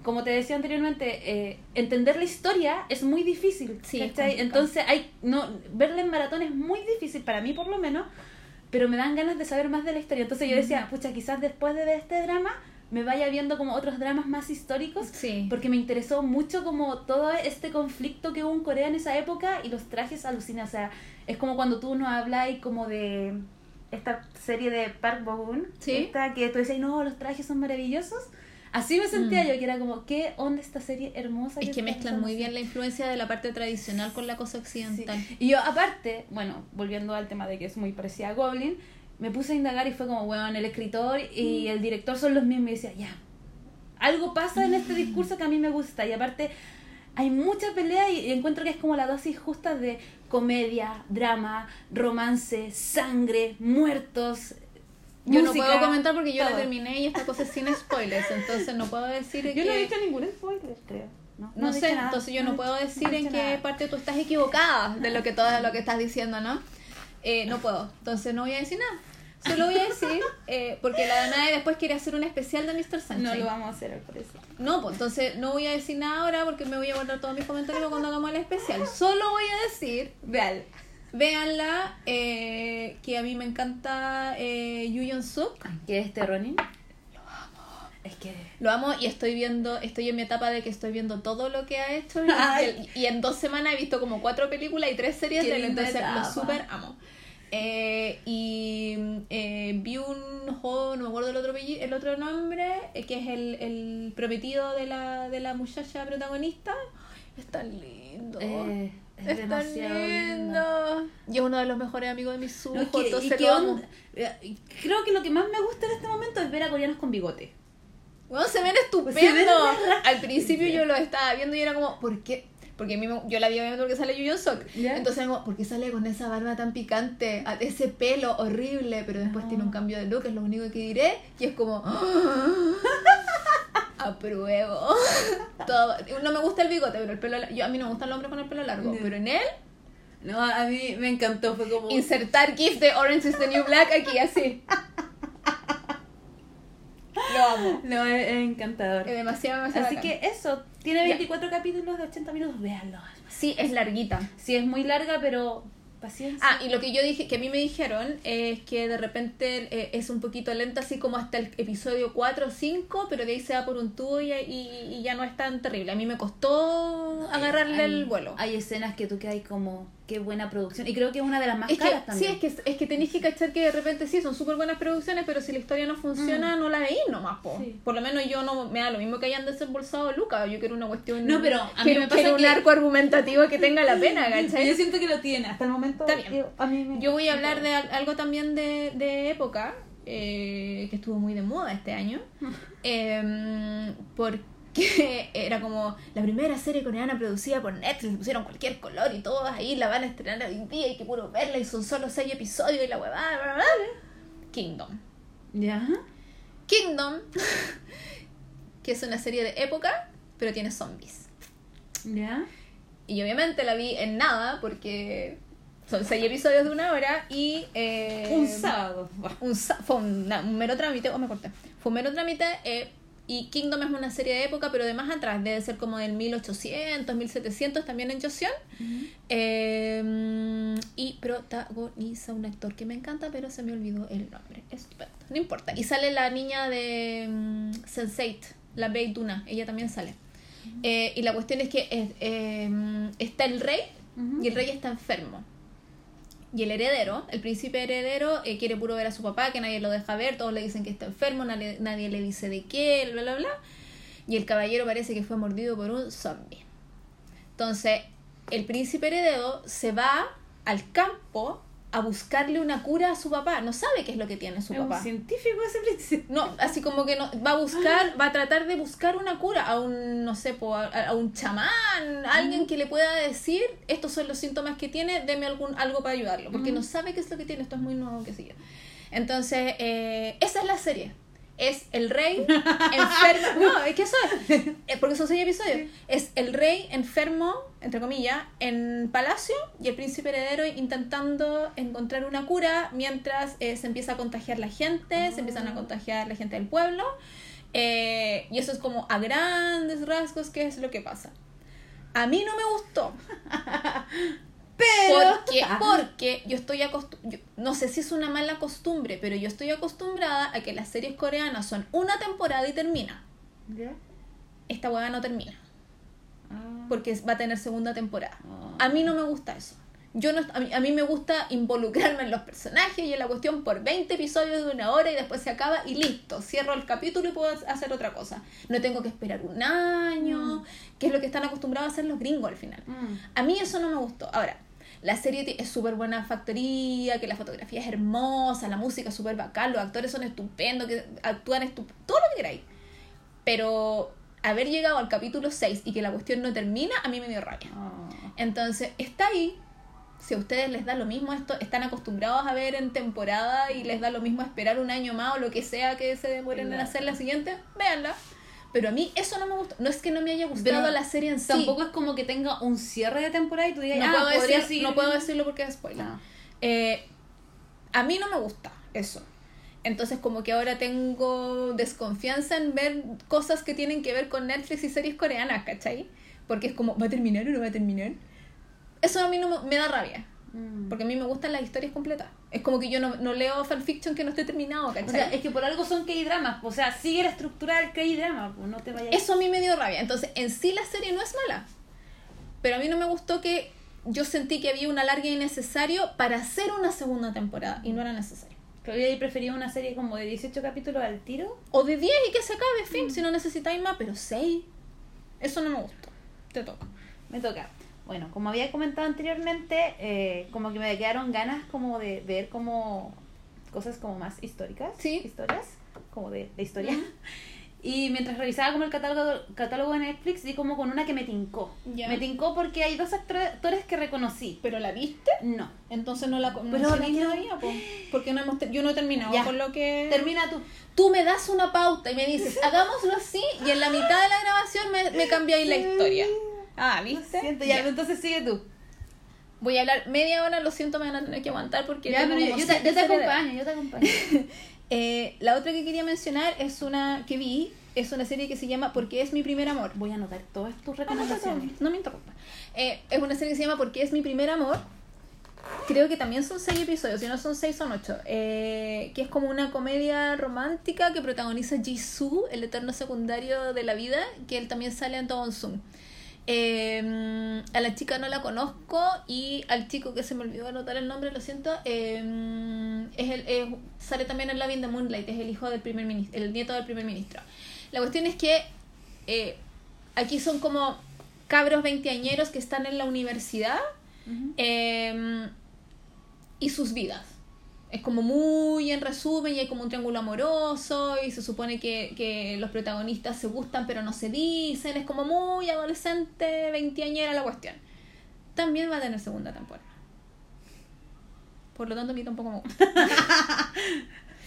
como te decía anteriormente, eh, entender la historia es muy difícil. Sí. Entonces, hay, no, verla en maratón es muy difícil, para mí por lo menos, pero me dan ganas de saber más de la historia. Entonces yo decía, pucha, quizás después de ver este drama me vaya viendo como otros dramas más históricos Sí. porque me interesó mucho como todo este conflicto que hubo en Corea en esa época y los trajes alucinan. O sea, es como cuando tú nos hablas como de esta serie de Park Bo-gum, Sí. esta que tú decías, no, los trajes son maravillosos. Así me sentía Mm. yo, que era como, ¿qué onda esta serie hermosa? Es que mezclan muy bien la influencia de la parte tradicional con la cosa Sí. occidental. Y yo, aparte, bueno, volviendo al tema de que es muy parecida a Goblin, me puse a indagar y fue como, bueno, el escritor y el director son los mismos. Y decía, ya, algo pasa en este discurso que a mí me gusta. Y aparte, hay mucha pelea y encuentro que es como la dosis justa de comedia, drama, romance, sangre, muertos. Yo no puedo comentar porque yo la terminé y esta cosa es sin spoilers, entonces no puedo decir Yo que... no he dicho ningún spoiler, creo. No, No sé, nada. entonces yo no puedo decir en qué nada. parte tú estás equivocada de lo que todo lo que estás diciendo, ¿no? Eh, no puedo, entonces no voy a decir nada. Solo voy a decir, eh, porque la Danae después quiere hacer un especial de Mr. Sunshine. No lo vamos a hacer al parecer. No, pues entonces no voy a decir nada ahora porque me voy a guardar todos mis comentarios cuando hagamos el especial. Solo voy a decir, Vean. véanla, eh, que a mí me encanta eh, Yu Yeon Suk. ¿Qué es este Ronin? Lo amo. Es que Lo amo y estoy viendo, estoy en mi etapa de que estoy viendo todo lo que ha hecho y, en dos semanas he visto como cuatro películas y tres series de él, entonces lo super amo. Eh, y eh, vi un juego, no me acuerdo el otro, el otro nombre, eh, que es el, el prometido de la, de la muchacha protagonista. Es tan lindo. eh, es, tan lindo. lindo. Y es uno de los mejores amigos de mi No, sujo, onda- eh, Creo que lo que más me gusta en este momento es ver a coreanos con bigote. Bueno, se ven estupendos. Al principio yo lo estaba viendo y era como, ¿por qué? Porque a mí me- yo la vi viendo porque sale Yu Sok. ¿Ya? Entonces como, ¿por qué sale con esa barba tan picante? Ese pelo horrible, pero después Ah. tiene un cambio de look, es lo único que diré. Y es como, apruebo. Todo. No me gusta el bigote, pero el pelo yo A mí no me gustan los hombres con el pelo largo, pero en él, No, a mí me encantó, fue como... insertar GIF de Orange is the New Black aquí, así. Lo amo. No, es, es encantador. Es demasiado, demasiado Así bacán. que eso, tiene Ya. 24 capítulos de 80 minutos, véanlo. Sí, es larguita. Sí, es muy larga, pero paciencia. Ah, y lo que yo dije, que a mí me dijeron, es que de repente eh, es un poquito lenta, así como hasta el episodio 4 o 5, pero de ahí se va por un tubo y, y- y ya no es tan terrible. A mí me costó agarrarle Hay- el vuelo. Hay escenas que tú quedas como, qué buena producción. Y creo que es una de las más Es que, caras sí, también. es que, es que tenéis que cachar que de repente sí, son súper buenas producciones, pero si la historia no funciona, no la veis nomás, po. Mm. Sí. Por lo menos yo no me da lo mismo que hayan desembolsado Lucas, yo quiero una cuestión... No, pero a mí quiero, me pasa quiero un que- arco argumentativo que tenga la pena, ¿cachai? Yo siento que lo tiene. Hasta el momento, Está bien. yo- a mí me- Yo voy a hablar de al- algo también de, de época, eh, que estuvo muy de moda este año, porque era como la primera serie coreana producida por Netflix, pusieron cualquier color y todos ahí la van a estrenar hoy día y que puro verla y son solo seis episodios y la huevada, bla, bla, bla. Kingdom. ¿Ya? Kingdom, que es una serie de época, pero tiene zombies. ¿Ya? Y obviamente la vi en nada, porque son seis episodios de una hora y... eh, Un sábado. Un, fue un, mero trámite, o me corté, fue un mero trámite eh, y Kingdom es una serie de época, pero de más atrás, debe ser como del 1800, 1700 también en Joseon. Eh, y protagoniza un actor que me encanta, pero se me olvidó el nombre. Estupendo, no importa. Y sale la niña de mm, Sense8, la Bey Duna, ella también sale. Eh, y la cuestión es que eh, está el rey y el rey está enfermo. Y el heredero, el príncipe heredero, eh, quiere puro ver a su papá, que nadie lo deja ver, todos le dicen que está enfermo, nadie, nadie le dice de qué, bla, bla, bla. Y el caballero parece que fue mordido por un zombie. Entonces, el príncipe heredero se va al campo a buscarle una cura a su papá. No sabe qué es lo que tiene su Es un papá. científico ese príncipe. No, así como que no, va a buscar, va a tratar de buscar una cura a un, no sé, po, a, a un chamán, a alguien que le pueda decir, estos son los síntomas que tiene, deme algún, algo para ayudarlo, porque no sabe qué es lo que tiene, esto es muy nuevo, qué sé yo. Entonces, eh, esa es la serie. Es el rey enfermo. No, es que eso es. Porque son seis episodios. Es el rey enfermo, entre comillas, en palacio y el príncipe heredero intentando encontrar una cura mientras eh, se empieza a contagiar la gente, se empiezan a contagiar la gente del pueblo. eh, y eso es como a grandes rasgos qué es lo que pasa. A mí no me gustó. Pero. Porque, porque yo estoy acostumbrada, no sé si es una mala costumbre, pero yo estoy acostumbrada a que las series coreanas son una temporada y termina. ¿Ya? Esta hueá no termina, Ah. porque va a tener segunda temporada. Ah. A mí no me gusta eso. Yo no, a, mí, a mí me gusta involucrarme en los personajes y en la cuestión por 20 episodios de una hora y después se acaba y listo. Cierro el capítulo y puedo hacer otra cosa. No tengo que esperar un año, que es lo que están acostumbrados a hacer los gringos al final. Mm. A mí eso no me gustó. Ahora, la serie es súper buena factoría, que la fotografía es hermosa, la música es súper bacán, los actores son estupendos, que actúan estupendo, todo lo que queráis. Pero haber llegado al capítulo 6 y que la cuestión no termina, a mí me dio rabia. Ah. Entonces, está ahí. Si a ustedes les da lo mismo esto, están acostumbrados a ver en temporada y les da lo mismo esperar un año más o lo que sea que se demoren en hacer la siguiente, véanla. Pero a mí eso no me gustó. No es que no me haya gustado Pero la serie en sí. Tampoco es como que tenga un cierre de temporada y tú digas, no, ah, puedo decir- seguir no puedo viendo". decirlo porque es spoiler. Ah. Eh, a mí no me gusta eso. Entonces como que ahora tengo desconfianza en ver cosas que tienen que ver con Netflix y series coreanas, ¿cachai? Porque es como, ¿va a terminar o no va a terminar? Eso a mí no me, me da rabia. Mm. Porque a mí me gustan las historias completas. Es como que yo no, no leo fanfiction que no esté terminado, ¿cachai? O sea, es que por algo son K-dramas. O sea, sigue la estructura del K-drama. Pues no te vayas. Eso a mí me dio rabia. Entonces, en sí la serie no es mala. Pero a mí no me gustó que yo sentí que había un alargue innecesario para hacer una segunda temporada y no era necesario. Que hubiera preferido una serie como de 18 capítulos al tiro. O de 10 y que se acabe, fin, si no necesitáis más, pero 6. Eso no me gustó. Te toca. Me toca. Bueno, como había comentado anteriormente, eh, como que me quedaron ganas como de ver como cosas como más históricas. Sí. Historias, como de, de historia. Y mientras revisaba como el catálogo, catálogo de Netflix, di como con una que me tincó. Ya. Me tincó porque hay dos actores que reconocí. ¿Pero la viste? No. Entonces no la no Pero la la quiero- todavía, po. Porque no hemos yo no he terminado con lo que... Termina tú. Tú me das una pauta y me dices, hagámoslo así, y en la mitad de la grabación me, me cambiáis la historia. Ah, ¿viste? Siento, ya, Ya. entonces sigue tú. Voy a hablar media hora, lo siento, me van a tener que aguantar porque... Ya, pero yo, yo te, yo te acompaño, yo te acompaño. Eh, la otra que quería mencionar es una que vi, es una serie que se llama Porque es mi primer amor. Voy a anotar todas tus no, no, no, recomendaciones. no me interrumpa. Eh, es una serie que se llama Porque es mi primer amor. Creo que también son seis episodios, si no son seis son ocho. Eh, que es como una comedia romántica que protagoniza Jisoo, el eterno secundario de la vida, que él también sale en Don Zoom. Eh, a la chica no la conozco y al chico que se me olvidó anotar el nombre, lo siento, eh, es el, es- sale también en Love in the Moonlight, es el hijo del primer ministro, el nieto del primer ministro. La cuestión es que eh, aquí son como cabros veinteañeros que están en la universidad eh, y sus vidas. Es como muy en resumen y hay como un triángulo amoroso y se supone que, que los protagonistas se gustan pero no se dicen. Es como muy adolescente, veinteañera la cuestión. También va a tener segunda temporada. Por lo tanto, a mí tampoco me gusta.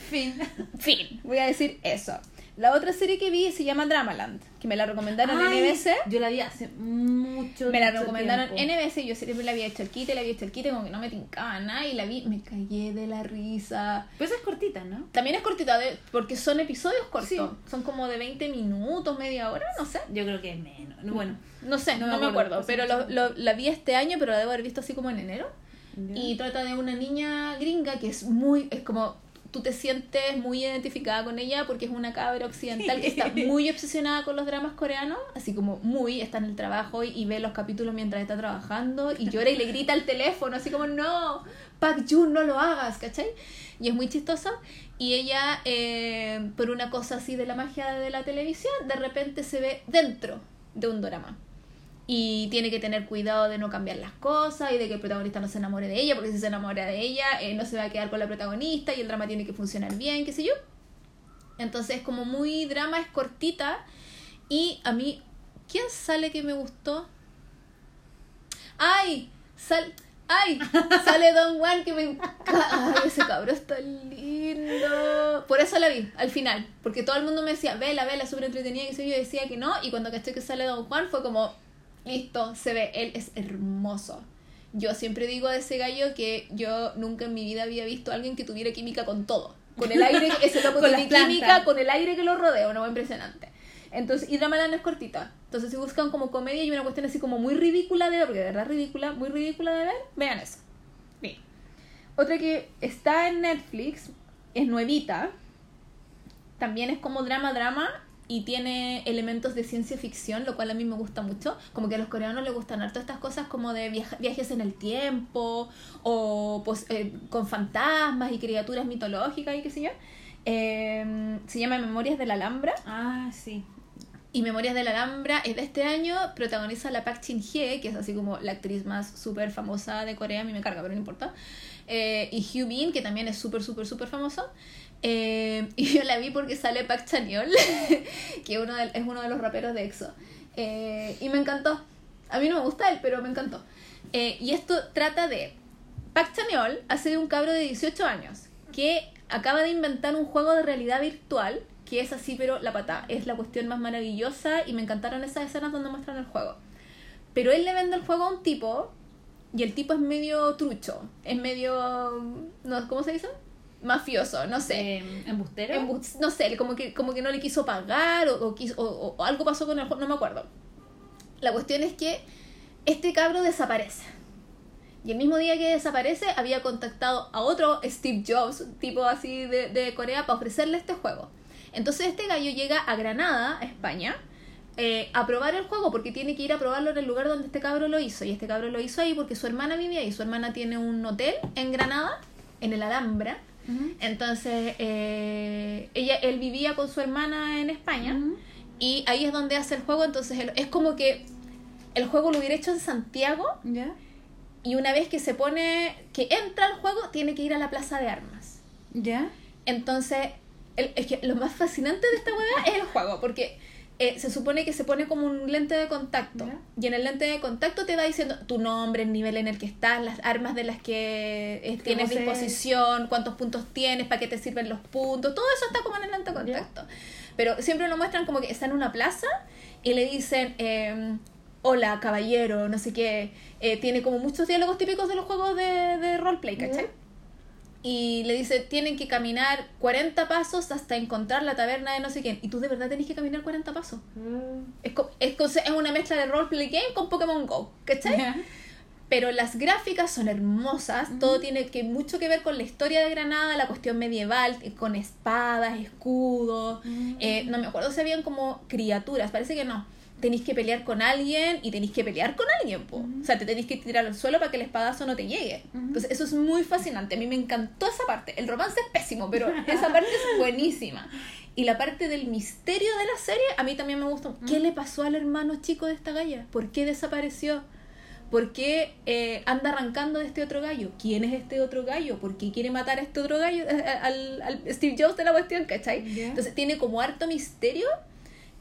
Fin. Fin, voy a decir eso. La otra serie que vi se llama Dramaland, que me la recomendaron Ay, NBC. Yo la vi hace mucho Me la mucho recomendaron tiempo. NBC, yo siempre la había hecho el quite, la había hecho el quite, como que no me tincaba nada y la vi, me callé de la risa. Pues es cortita, ¿no? También es cortita, de- porque son episodios cortos, Sí. son como de 20 minutos, media hora, no sé. Yo creo que es menos. Bueno. No sé, No no, me acuerdo, pero lo, lo- la vi este año, pero la debo haber visto así como en enero. Y trata de una niña gringa que es muy, es como, tú te sientes muy identificada con ella porque es una cabra occidental que está muy obsesionada con los dramas coreanos, así como muy, está en el trabajo y, y ve los capítulos mientras está trabajando y llora y le grita al teléfono, así como, no, Park Jun, no lo hagas, ¿cachai? Y es muy chistosa. Y ella, eh, por una cosa así de la magia de la televisión, de repente se ve dentro de un drama y tiene que tener cuidado de no cambiar las cosas y de que el protagonista no se enamore de ella, porque si se enamora de ella, eh, no se va a quedar con la protagonista y el drama tiene que funcionar bien, qué sé yo. Entonces, como muy drama, es cortita. Y a mí, ¿quién sale que me gustó? ¡Ay! Sal... ¡Ay! Sale Don Juan que me encanta. ¡Ay, ese cabrón está lindo! Por eso la vi, al final. Porque todo el mundo me decía, vela, vela, súper entretenida. Yo, yo decía que no. Y cuando caché que sale Don Juan, fue como, listo, se ve, él es hermoso. Yo siempre digo de ese gallo que yo nunca en mi vida había visto a alguien que tuviera química con todo. Con el aire, ese loco Con tiene química con el aire que lo rodea, una impresionante. Entonces, y Dramaland es cortita. Entonces, si buscan como comedia y una cuestión así como muy ridícula de ver, porque de verdad ridícula, muy ridícula de ver, vean eso. Bien. Otra que está en Netflix, es nuevita. También es como drama, drama. Y tiene elementos de ciencia ficción, lo cual a mí me gusta mucho. Como que a los coreanos les gustan harto estas cosas como de viaja- viajes en el tiempo, o pues, eh, con fantasmas y criaturas mitológicas y qué sé yo. Eh, se llama Memorias de la Alhambra. Ah, sí. Y Memorias de la Alhambra es de este año, protagoniza la Park Shin Hye, que es así como la actriz más súper famosa de Corea, a mí me carga, pero no importa. Eh, y Hugh Bin, que también es súper, súper, súper famoso. Eh, y yo la vi porque sale Park Chanyeol, que uno de- es uno de los raperos de EXO. Eh, y me encantó. A mí no me gusta él, pero me encantó. Eh, y esto trata de... Park Chanyeol hace de un cabro de 18 años que acaba de inventar un juego de realidad virtual que es así, pero la pata. Es la cuestión más maravillosa y me encantaron esas escenas donde muestran el juego. Pero él le vende el juego a un tipo y el tipo es medio trucho. Es medio... No, ¿Cómo se dice? Mafioso, no sé. Eh, ¿Embustero? Embu- no sé, como que, como que no le quiso pagar o, o quiso- o- o algo pasó con el juego, no me acuerdo. La cuestión es que este cabro desaparece. Y el mismo día que desaparece había contactado a otro Steve Jobs, tipo así de, de Corea, para ofrecerle este juego. Entonces este gallo llega a Granada, a España, eh, a probar el juego porque tiene que ir a probarlo en el lugar donde este cabro lo hizo. Y este cabro lo hizo ahí porque su hermana vivía ahí. Su hermana tiene un hotel en Granada, en el Alhambra. Entonces, eh, ella, él vivía con su hermana en España y ahí es donde hace el juego. Entonces, él- es como que el juego lo hubiera hecho en Santiago y una vez que se pone, que entra al juego, tiene que ir a la plaza de armas. ¿Ya? Entonces, el- es que lo más fascinante de esta hueá es el juego, porque eh, se supone que se pone como un lente de contacto. Ya. Y en el lente de contacto te va diciendo tu nombre, el nivel en el que estás, las armas de las que eh, tienes disposición, cuántos puntos tienes, para qué te sirven los puntos. Todo eso está como en el lente de Ya. contacto. Pero siempre lo muestran como que está en una plaza y le dicen... eh, Hola, caballero, no sé qué. Eh, tiene como muchos diálogos típicos de los juegos de, de roleplay, ¿cachai? Ya. Y le dice, tienen que caminar 40 pasos hasta encontrar la taberna de no sé quién. Y tú de verdad tenés que caminar 40 pasos. Mm. Es, co- es, co- es una mezcla de roleplay game con Pokémon Go, ¿cachai? Ya. Pero las gráficas son hermosas, todo tiene que mucho que ver con la historia de Granada, la cuestión medieval, eh, con espadas, escudos. Mm. eh, no me acuerdo si habían como criaturas, parece que no. Tenéis que pelear con alguien y tenéis que pelear con alguien, po. O sea, te tenéis que tirar al suelo para que el espadazo no te llegue. Ujú. Entonces, eso es muy fascinante. A mí me encantó esa parte. El romance es pésimo, pero esa parte es buenísima. Y la parte del misterio de la serie, a mí también me gustó. ¿Qué le pasó al hermano chico de esta galla? ¿Por qué desapareció? ¿Por qué eh, anda arrancando de este otro gallo? ¿Quién es este otro gallo? ¿Por qué quiere matar a este otro gallo? Eh, eh, Al, al Steve Jobs de la cuestión, ¿cachai? Ya. Entonces tiene como harto misterio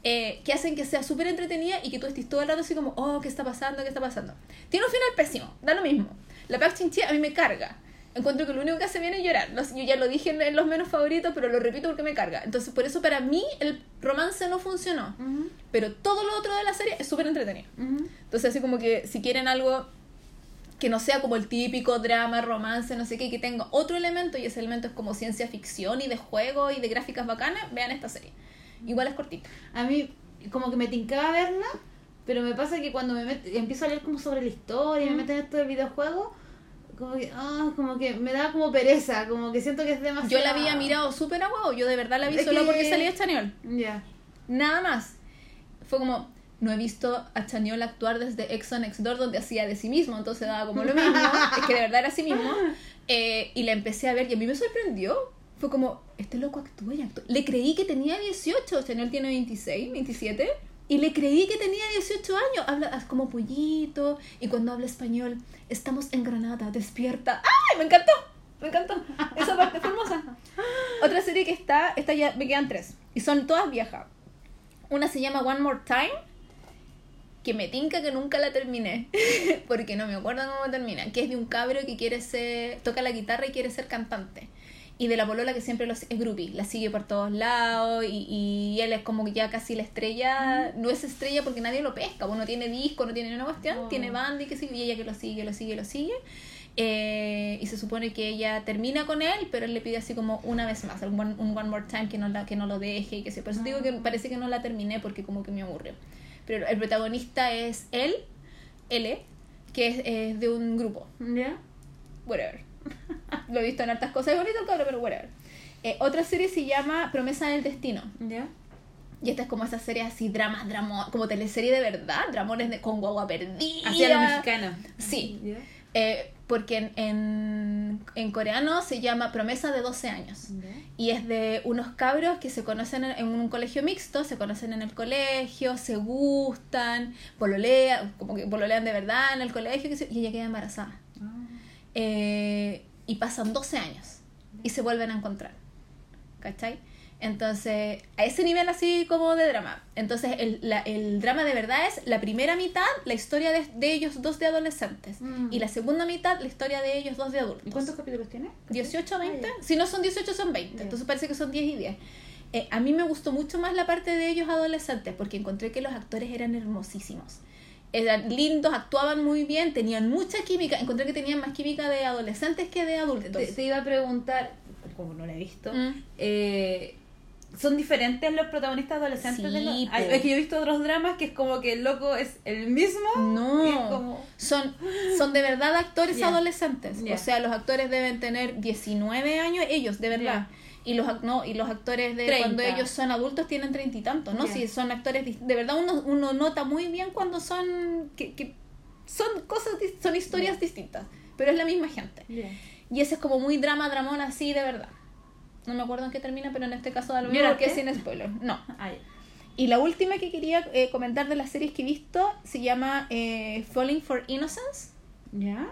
eh, que hacen que sea súper entretenida y que tú estés todo el rato así como, oh, ¿qué está pasando? ¿Qué está pasando? Tiene un final pésimo, da lo mismo. La Park Chin a mí me carga. encuentro que lo único que hace bien es llorar. Yo ya lo dije en, los menos favoritos, pero lo repito porque me carga. Entonces, por eso para mí el romance no funcionó. Pero todo lo otro de la serie es súper entretenido. ujú. Entonces, así como que si quieren algo que no sea como el típico drama, romance, no sé qué, que tenga otro elemento y ese elemento es como ciencia ficción y de juego y de gráficas bacanas, vean esta serie. Igual es cortita. A mí como que me tincaba verla, pero me pasa que cuando me met- empiezo a leer como sobre la historia, me Mm. meto en esto del videojuego, como que, ah, como que me da como pereza, como que siento que es demasiado... Yo la había mirado súper a huevo, yo de verdad la vi Es solo que- porque salía español. Ya. Nada más. Fue como, no he visto a Chañol actuar desde Ex on Next Door donde hacía de sí mismo, entonces daba como lo mismo, es que de verdad era sí mismo. Eh, y la empecé a ver y a mí me sorprendió. Fue como, este loco actúa y actúa. Le creí que tenía 18, Chañol tiene 26, 27. Y le creí que tenía 18 años. Habla como pollito. Y cuando habla español, estamos en Granada, despierta. ¡Ay! Me encantó. Me encantó. Esa parte fue hermosa. Otra serie que está, esta ya me quedan tres. Y son todas viejas. Una se llama One More Time, que me tinca que nunca la terminé, porque no me acuerdo cómo termina, que es de un cabro que quiere ser, toca la guitarra y quiere ser cantante. Y de la polola que siempre los, es groupie, la sigue por todos lados y, y él es como que ya casi la estrella, no es estrella porque nadie lo pesca, pues no tiene disco, no tiene una cuestión, Oh. tiene banda y que sigue, y ella que lo sigue, lo sigue, lo sigue. Eh, y se supone que ella termina con él, pero él le pide así como una vez más, un one, un one more time que no, la, que no lo deje y que se. Por eso digo que parece que no la terminé porque como que me aburrió. Pero el protagonista es él, L, que es, es de un grupo, ¿Ya? whatever. Lo he visto en hartas cosas, es bonito el cabrón, pero whatever. Eh, otra serie se llama Promesa del Destino. ¿Ya? Y esta es como esa serie así, dramas, drama, como teleserie de verdad, dramones de, con guagua perdida. Hacia lo mexicano. Sí. ¿Ya? Eh, porque en, en, en coreano se llama Promesa de 12 años. Y es de unos cabros que se conocen en, en un colegio mixto, se conocen en el colegio, se gustan, pololean, como que pololean de verdad en el colegio, y ella queda embarazada. Ah. Eh, y pasan 12 años y se vuelven a encontrar. ¿Cachai? Entonces, a ese nivel así como de drama. Entonces, el, la- el drama de verdad es la primera mitad, la historia de, de ellos dos de adolescentes. Mm. Y la segunda mitad, la historia de ellos dos de adultos. ¿Y cuántos capítulos tiene? 18 20. Ah. Si no son 18, son 20. Ya. Entonces parece que son 10 y 10. Eh, a mí me gustó mucho más la parte de ellos adolescentes porque encontré que los actores eran hermosísimos. Eran lindos, actuaban muy bien, tenían mucha química. Encontré que tenían más química de adolescentes que de adultos. Te, te iba a preguntar, como no la he visto, Mm. eh, ¿son diferentes los protagonistas adolescentes? de los- Sí, Ay, po. es que yo he visto otros dramas que es como que el loco es el mismo. No, y es como... son, son de verdad actores adolescentes. O sea, los actores deben tener 19 años, ellos, de verdad. Y los, no, y los actores de 30. cuando ellos son adultos tienen treinta y tantos, ¿no? Si son actores, de verdad uno, uno nota muy bien cuando son, que, que son cosas, son historias distintas, pero es la misma gente. Y ese es como muy drama, dramón así, de verdad. No me acuerdo en qué termina, pero en este caso da lo mismo porque es sin spoiler. No. Ah. Y la última que quería eh, comentar de las series que he visto se llama eh, Falling for Innocence, ¿Ya?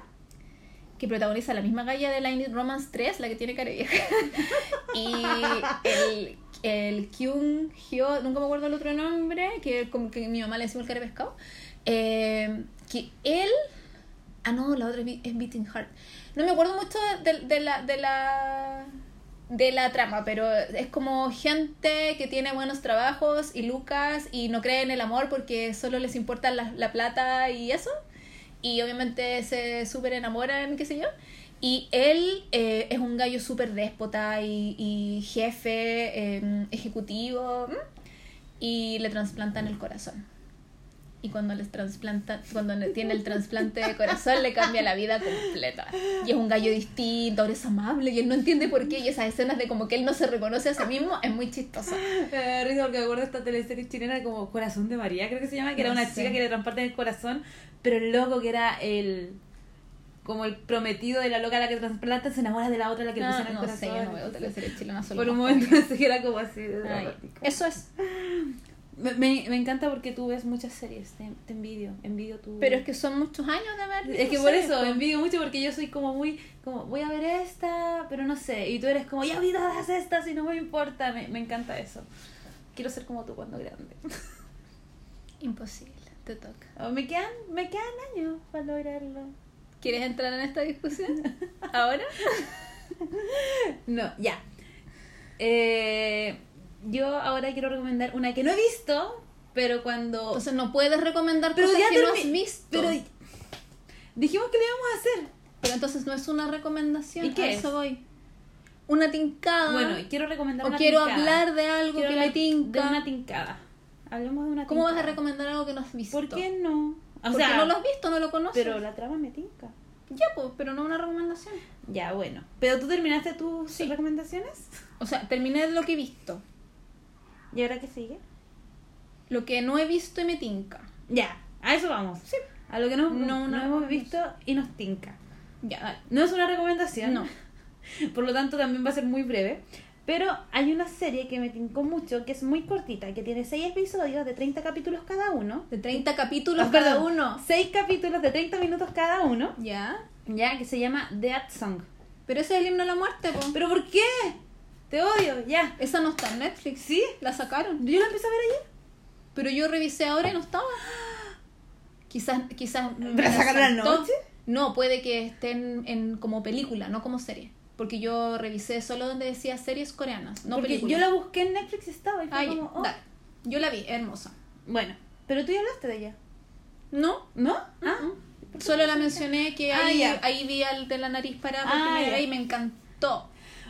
Que protagoniza la misma galla de Line Romance 3, la que tiene cara vieja. y el, el Kyung Hyo, nunca me acuerdo el otro nombre, que como que mi mamá le decimos el cara de pescado. eh, que él. Ah, no, la otra es Beating Heart. No me acuerdo mucho de, de la. De la de la trama, pero es como gente que tiene buenos trabajos y lucas y no cree en el amor porque solo les importa la, la plata y eso. Y obviamente se súper enamoran, qué sé yo. Y él eh, es un gallo súper déspota y, y jefe eh, ejecutivo. ¿m? Y le trasplantan el corazón. Y cuando les trasplanta, cuando tiene el trasplante de corazón, le cambia la vida completa. Y es un gallo distinto, ahora es amable y él no entiende por qué. Y esas escenas de como que él no se reconoce a sí mismo es muy chistosa. Risa porque me acuerdo esta teleserie chilena como Corazón de María, creo que se llama, que era una sé. chica que le trasplantan el corazón, pero el loco que era el como el prometido de la loca a la que trasplantan se enamora de la otra a la que le No, pusieron el no corazón. sé, yo no veo entonces, teleseries chilenas solo Por un momento pensé que era como así de Ay. Eso es. Me, me, me encanta porque tú ves muchas series, te, te envidio, envidio tu... Pero es que son muchos años de ver. Es que por eso, po. envidio mucho porque yo soy como muy, como voy a ver esta, pero no sé, y tú eres como, ya vi todas estas y no me importa, me, me encanta eso. Quiero ser como tú cuando grande. Imposible, te toca. Oh, me quedan, me quedan años para lograrlo. ¿Quieres entrar en esta discusión? ¿Ahora? No, ya. Eh, yo ahora quiero recomendar una que no he visto, pero cuando... Entonces no puedes recomendar Pero cosas ya que no has visto. Pero dijimos que lo íbamos a hacer. Pero entonces no es una recomendación. ¿Y qué a es? eso voy. Una tincada. Bueno, quiero recomendar o una quiero tincada. hablar de algo Quiero que me tinca. De una tincada. Hablemos de una ¿Cómo vas a recomendar algo que no has visto? ¿Por qué no? O Porque sea, no lo has visto, no lo conoces. pero la trama me tinca. Ya, pues, pero no una recomendación. Ya, bueno. ¿Pero tú terminaste tus Sí. recomendaciones? O sea, terminé lo que he visto. ¿Y ahora qué sigue? Lo que no he visto y me tinca. Ya, a eso vamos. Sí. A lo que no, No, no, no. hemos visto y nos tinca. Ya, dale. No es una recomendación. No. Por lo tanto, también va a ser muy breve. Pero hay una serie que me tincó mucho, que es muy cortita, que tiene seis episodios de 30 capítulos cada uno. De 30 capítulos Ah, cada perdón, uno. Seis capítulos de 30 minutos cada uno. Ya. Ya, que se llama Dead Song. Pero ese es el himno de la muerte, po. ¿Pero por qué? Te odio, ya. Esa no está en Netflix. ¿Sí? La sacaron. Yo la empecé a ver ayer. Pero yo revisé ahora y no estaba. Quizás, quizás. me ¿Pero la sacaron saltó. anoche? No, puede que estén en, como película, no como serie. Porque yo revisé solo donde decía series coreanas, no Porque películas. yo la busqué en Netflix y estaba. Y fue como, oh. dale. Yo la vi, hermosa. Bueno, pero tú ya hablaste de ella. ¿No? ¿No? Ah. Solo la mencioné que Ah, ahí, ahí vi al de la nariz para por Ah, primera y me encantó.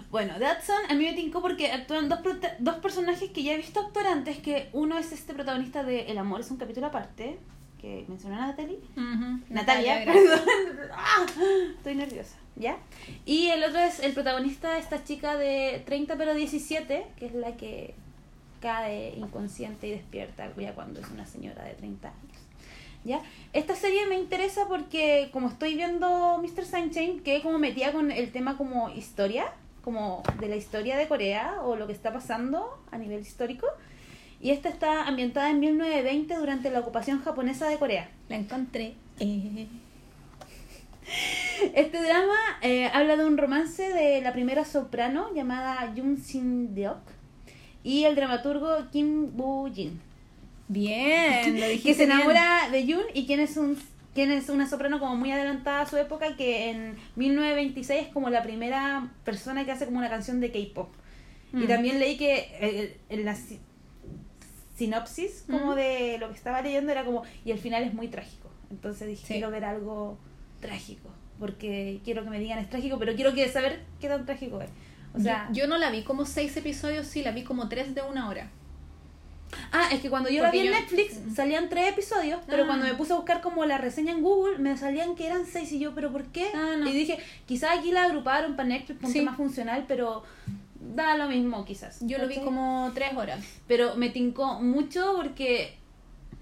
Bueno, Dead Son a mí me tincó porque actúan dos, dos personajes que ya he visto actuar antes, que uno es este protagonista de El amor es un capítulo aparte, que mencionó Natalie. Natalia, perdón. Ah, estoy nerviosa, ¿ya? Y el otro es el protagonista, esta chica de 30 pero 17, que es la que cae inconsciente y despierta ya cuando es una señora de 30 años. ¿Ya? Esta serie me interesa porque como estoy viendo Mr. Sunshine, que como metía con el tema como historia, como de la historia de Corea o lo que está pasando a nivel histórico. Y esta está ambientada en 1920 durante la ocupación japonesa de Corea. La encontré. Eh, Este drama eh, habla de un romance de la primera soprano llamada Jung Sin Deok y el dramaturgo Kim Woo Jin, Bien, lo que dijiste se bien. enamora de Jun y quien es un quien es una soprano como muy adelantada a su época que en 1926 es como la primera persona que hace como una canción de K-pop. Y Mm. también leí que eh, en la sinopsis como de lo que estaba leyendo era como y el final es muy trágico. Entonces dije, Sí. quiero ver algo trágico, porque quiero que me digan es trágico, pero quiero que saber qué tan trágico es. O sea, yo, yo no la vi como seis episodios, sí, la vi como tres de una hora. ah, es que cuando yo la vi Porque en yo- Netflix salían tres episodios, pero Ah. cuando me puse a buscar como la reseña en Google me salían que eran seis y yo, pero ¿por qué? Ah, no. Y dije, quizás aquí la agruparon para Netflix un Sí. tema funcional, pero da lo mismo quizás. Yo lo vi como tres horas. pero me tincó mucho porque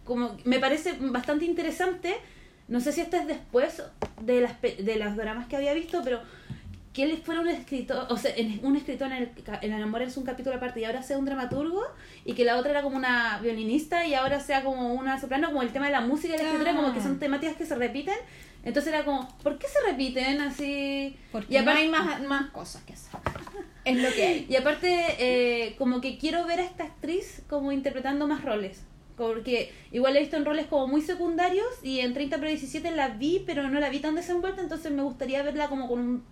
como me parece bastante interesante no sé si este es después de las de los dramas que había visto pero que él fuera un escritor o sea en- un escritor en el, en el amor es un capítulo aparte y ahora sea un dramaturgo y que la otra era como una violinista y ahora sea como una soprano como el tema de la música y la escritura Ah. como que son temáticas que se repiten entonces era como ¿por qué se repiten así Porque y no aparte hay más, más cosas que hacer. Es lo que hay. y aparte, eh, como que quiero ver a esta actriz como interpretando más roles. Porque igual he visto en roles como muy secundarios y en 30 pero 17 la vi, pero no la vi tan desenvuelta, entonces me gustaría verla como con un,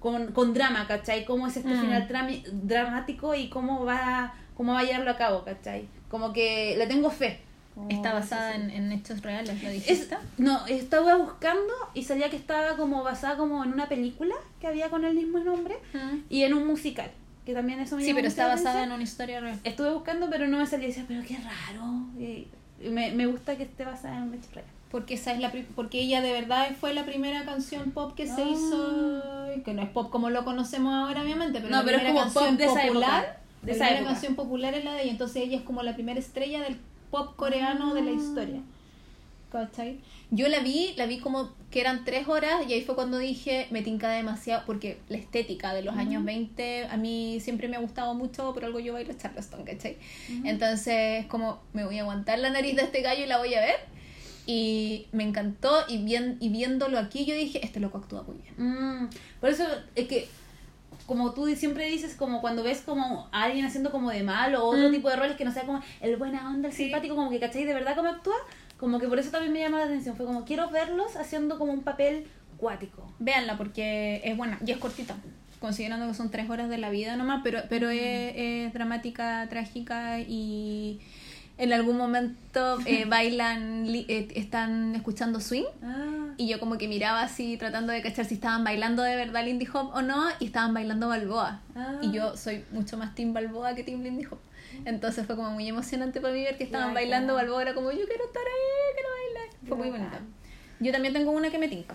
con, con drama, ¿cachai? Cómo es este Mm. final dramático y cómo va, cómo va a llevarlo a cabo, ¿cachai? Como que le tengo fe. Está esa basada serie. en, en hechos reales, ¿lo Es- dijiste? no, estaba buscando y salía que estaba como basada como en una película que había con el mismo nombre Mm. y en un musical, que también eso me Sí, pero está basada en una historia real. Estuve buscando, pero no me salía y decía, pero qué raro. Y me, me gusta que esté basada en un hecho real. Porque esa es la porque ella de verdad fue la primera canción pop que se Ah. hizo, que no es pop como lo conocemos ahora obviamente, pero No, la pero es como canción pop de esa popular, época, de la esa primera época. canción popular es la de ella, entonces ella es como la primera estrella del pop coreano de la Ah. historia. ¿Cachai? Yo la vi, la vi como que eran tres horas y ahí fue cuando dije, me tinca demasiado, porque la estética de los años 20 a mí siempre me ha gustado mucho, por algo yo bailo Charleston, ¿cachai? Entonces, como me voy a aguantar la nariz de este gallo y la voy a ver. Y me encantó y, bien, y viéndolo aquí yo dije, este loco actúa muy bien. Mm, por eso es que, como tú siempre dices, como cuando ves como a alguien haciendo como de malo o otro Mm. tipo de roles que no sea como el buena onda, el Sí. simpático, como que cachai de verdad cómo actúa, como que por eso también me llama la atención. Fue como quiero verlos haciendo como un papel cuático. Véanla porque es buena y es cortita. Considerando que son tres horas de la vida nomás, pero, pero es, es dramática, trágica y en algún momento eh, bailan, eh, están escuchando swing. Ah. Y yo como que miraba así tratando de cachar si estaban bailando de verdad Lindy Hop o no y estaban bailando Balboa. Ah. Y yo soy mucho más Team Balboa que Team Lindy Hop. Entonces fue como muy emocionante para mí ver que estaban bailando. Balboa. Era como yo quiero estar ahí, quiero bailar. Fue muy bonito. Yo también tengo una que me tinca.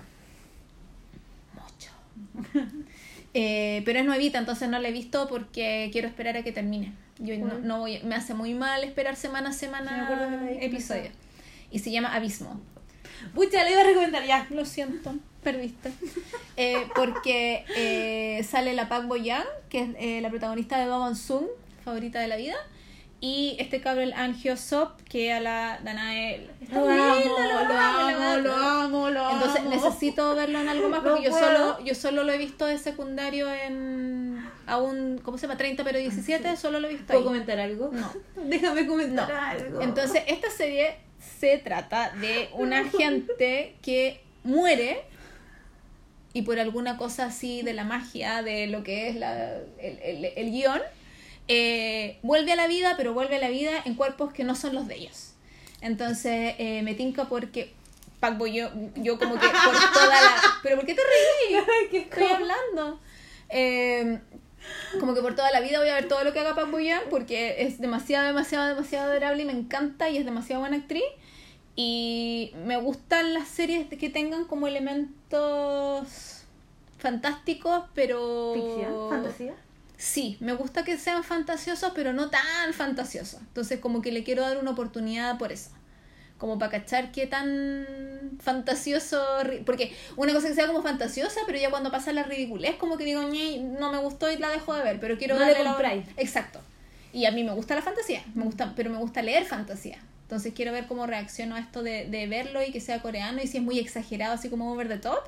Mucho. Eh, pero es nuevita, entonces no la he visto porque quiero esperar a que termine. Yo no, no voy, me hace muy mal esperar semana a semana Sí, episodio. Y se llama Abismo. Pucha, le iba a recomendar ya. Lo siento, perdiste. Eh, porque eh, sale la Park Bo que es eh, la protagonista de Babon Sung, favorita de la vida. Y este cabrón, el An Hyo Sop, que a la Danae... está Lo lo amo, lo amo, lo Entonces amo. necesito verlo en algo más No porque yo solo, yo solo lo he visto de secundario en aún, ¿cómo se llama? 30 pero 17, solo lo he visto ¿Puedo ahí. comentar algo? No. Déjame comentar No. algo. Entonces, esta serie se trata de una gente que muere y por alguna cosa así de la magia, de lo que es la, el, el, el guion, eh, vuelve a la vida, pero vuelve a la vida en cuerpos que no son los de ellos. Entonces, eh, me tinca porque... Pac Bo yo, yo como que por toda la... ¿Pero por qué te reí? Qué Estoy hablando. Eh, como que por toda la vida voy a ver todo lo que haga Park Bo Young porque es demasiado, demasiado, demasiado adorable y me encanta y es demasiado buena actriz. Y me gustan las series que tengan como elementos fantásticos, pero... ¿Ficción? ¿Fantasía? Sí, me gusta que sean fantasiosos, pero no tan fantasiosos. Entonces como que le quiero dar una oportunidad por eso. Como para cachar qué tan fantasioso... Porque una cosa que sea como fantasiosa, pero ya cuando pasa la ridiculez, como que digo, "Ñe, no me gustó y la dejo de ver, pero quiero No le darle la- compráis. Exacto. Y a mí me gusta la fantasía, me gusta, pero me gusta leer fantasía. Entonces quiero ver cómo reacciono a esto de, de verlo y que sea coreano y si es muy exagerado, así como over the top,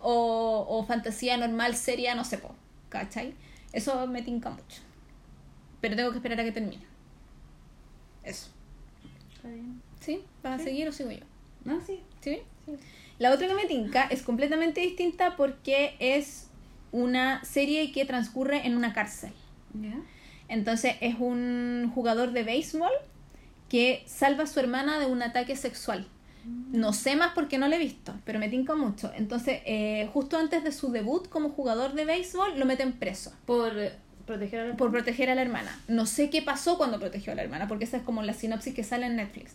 o, o fantasía normal, seria, no sé, po, ¿cachai? Eso me tinca mucho. Pero tengo que esperar a que termine. Eso. Está bien. ¿Sí? ¿Vas a seguir o sigo yo? No, sí. ¿Sí? La otra que me tinca es completamente distinta porque es una serie que transcurre en una cárcel. Entonces es un jugador de béisbol que salva a su hermana de un ataque sexual. No sé más porque no lo he visto, pero me tinca mucho. Entonces, eh, justo antes de su debut como jugador de béisbol, lo meten preso Por proteger a la por proteger a la hermana. No sé qué pasó cuando protegió a la hermana, porque esa es como la sinopsis que sale en Netflix.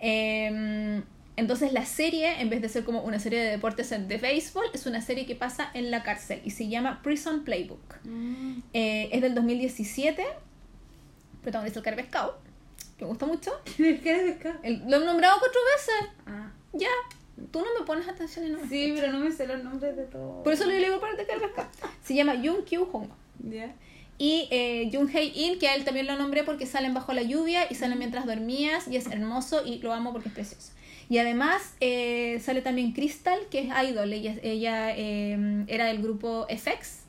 Eh, entonces la serie, en vez de ser como una serie de deportes de béisbol, es una serie que pasa en la cárcel y se llama Prison Playbook. Mm. Eh, es del 2017, protagonista el Care Pescado, que me gusta mucho. ¿Qué de pescar? El- lo he nombrado cuatro veces. Ah. Ya, tú no me pones atención y no me Sí, pero no me sé los nombres de todos. Por eso lo digo para el Care Pescado. Se llama Jung Kyu Hong. ¿Ya? Y eh, Jung Hae In, que a él también lo nombré porque salen bajo la lluvia y salen mientras dormías y es hermoso y lo amo porque es precioso. Y además eh, sale también Crystal, que es idol. Ella, ella eh, era del grupo FX,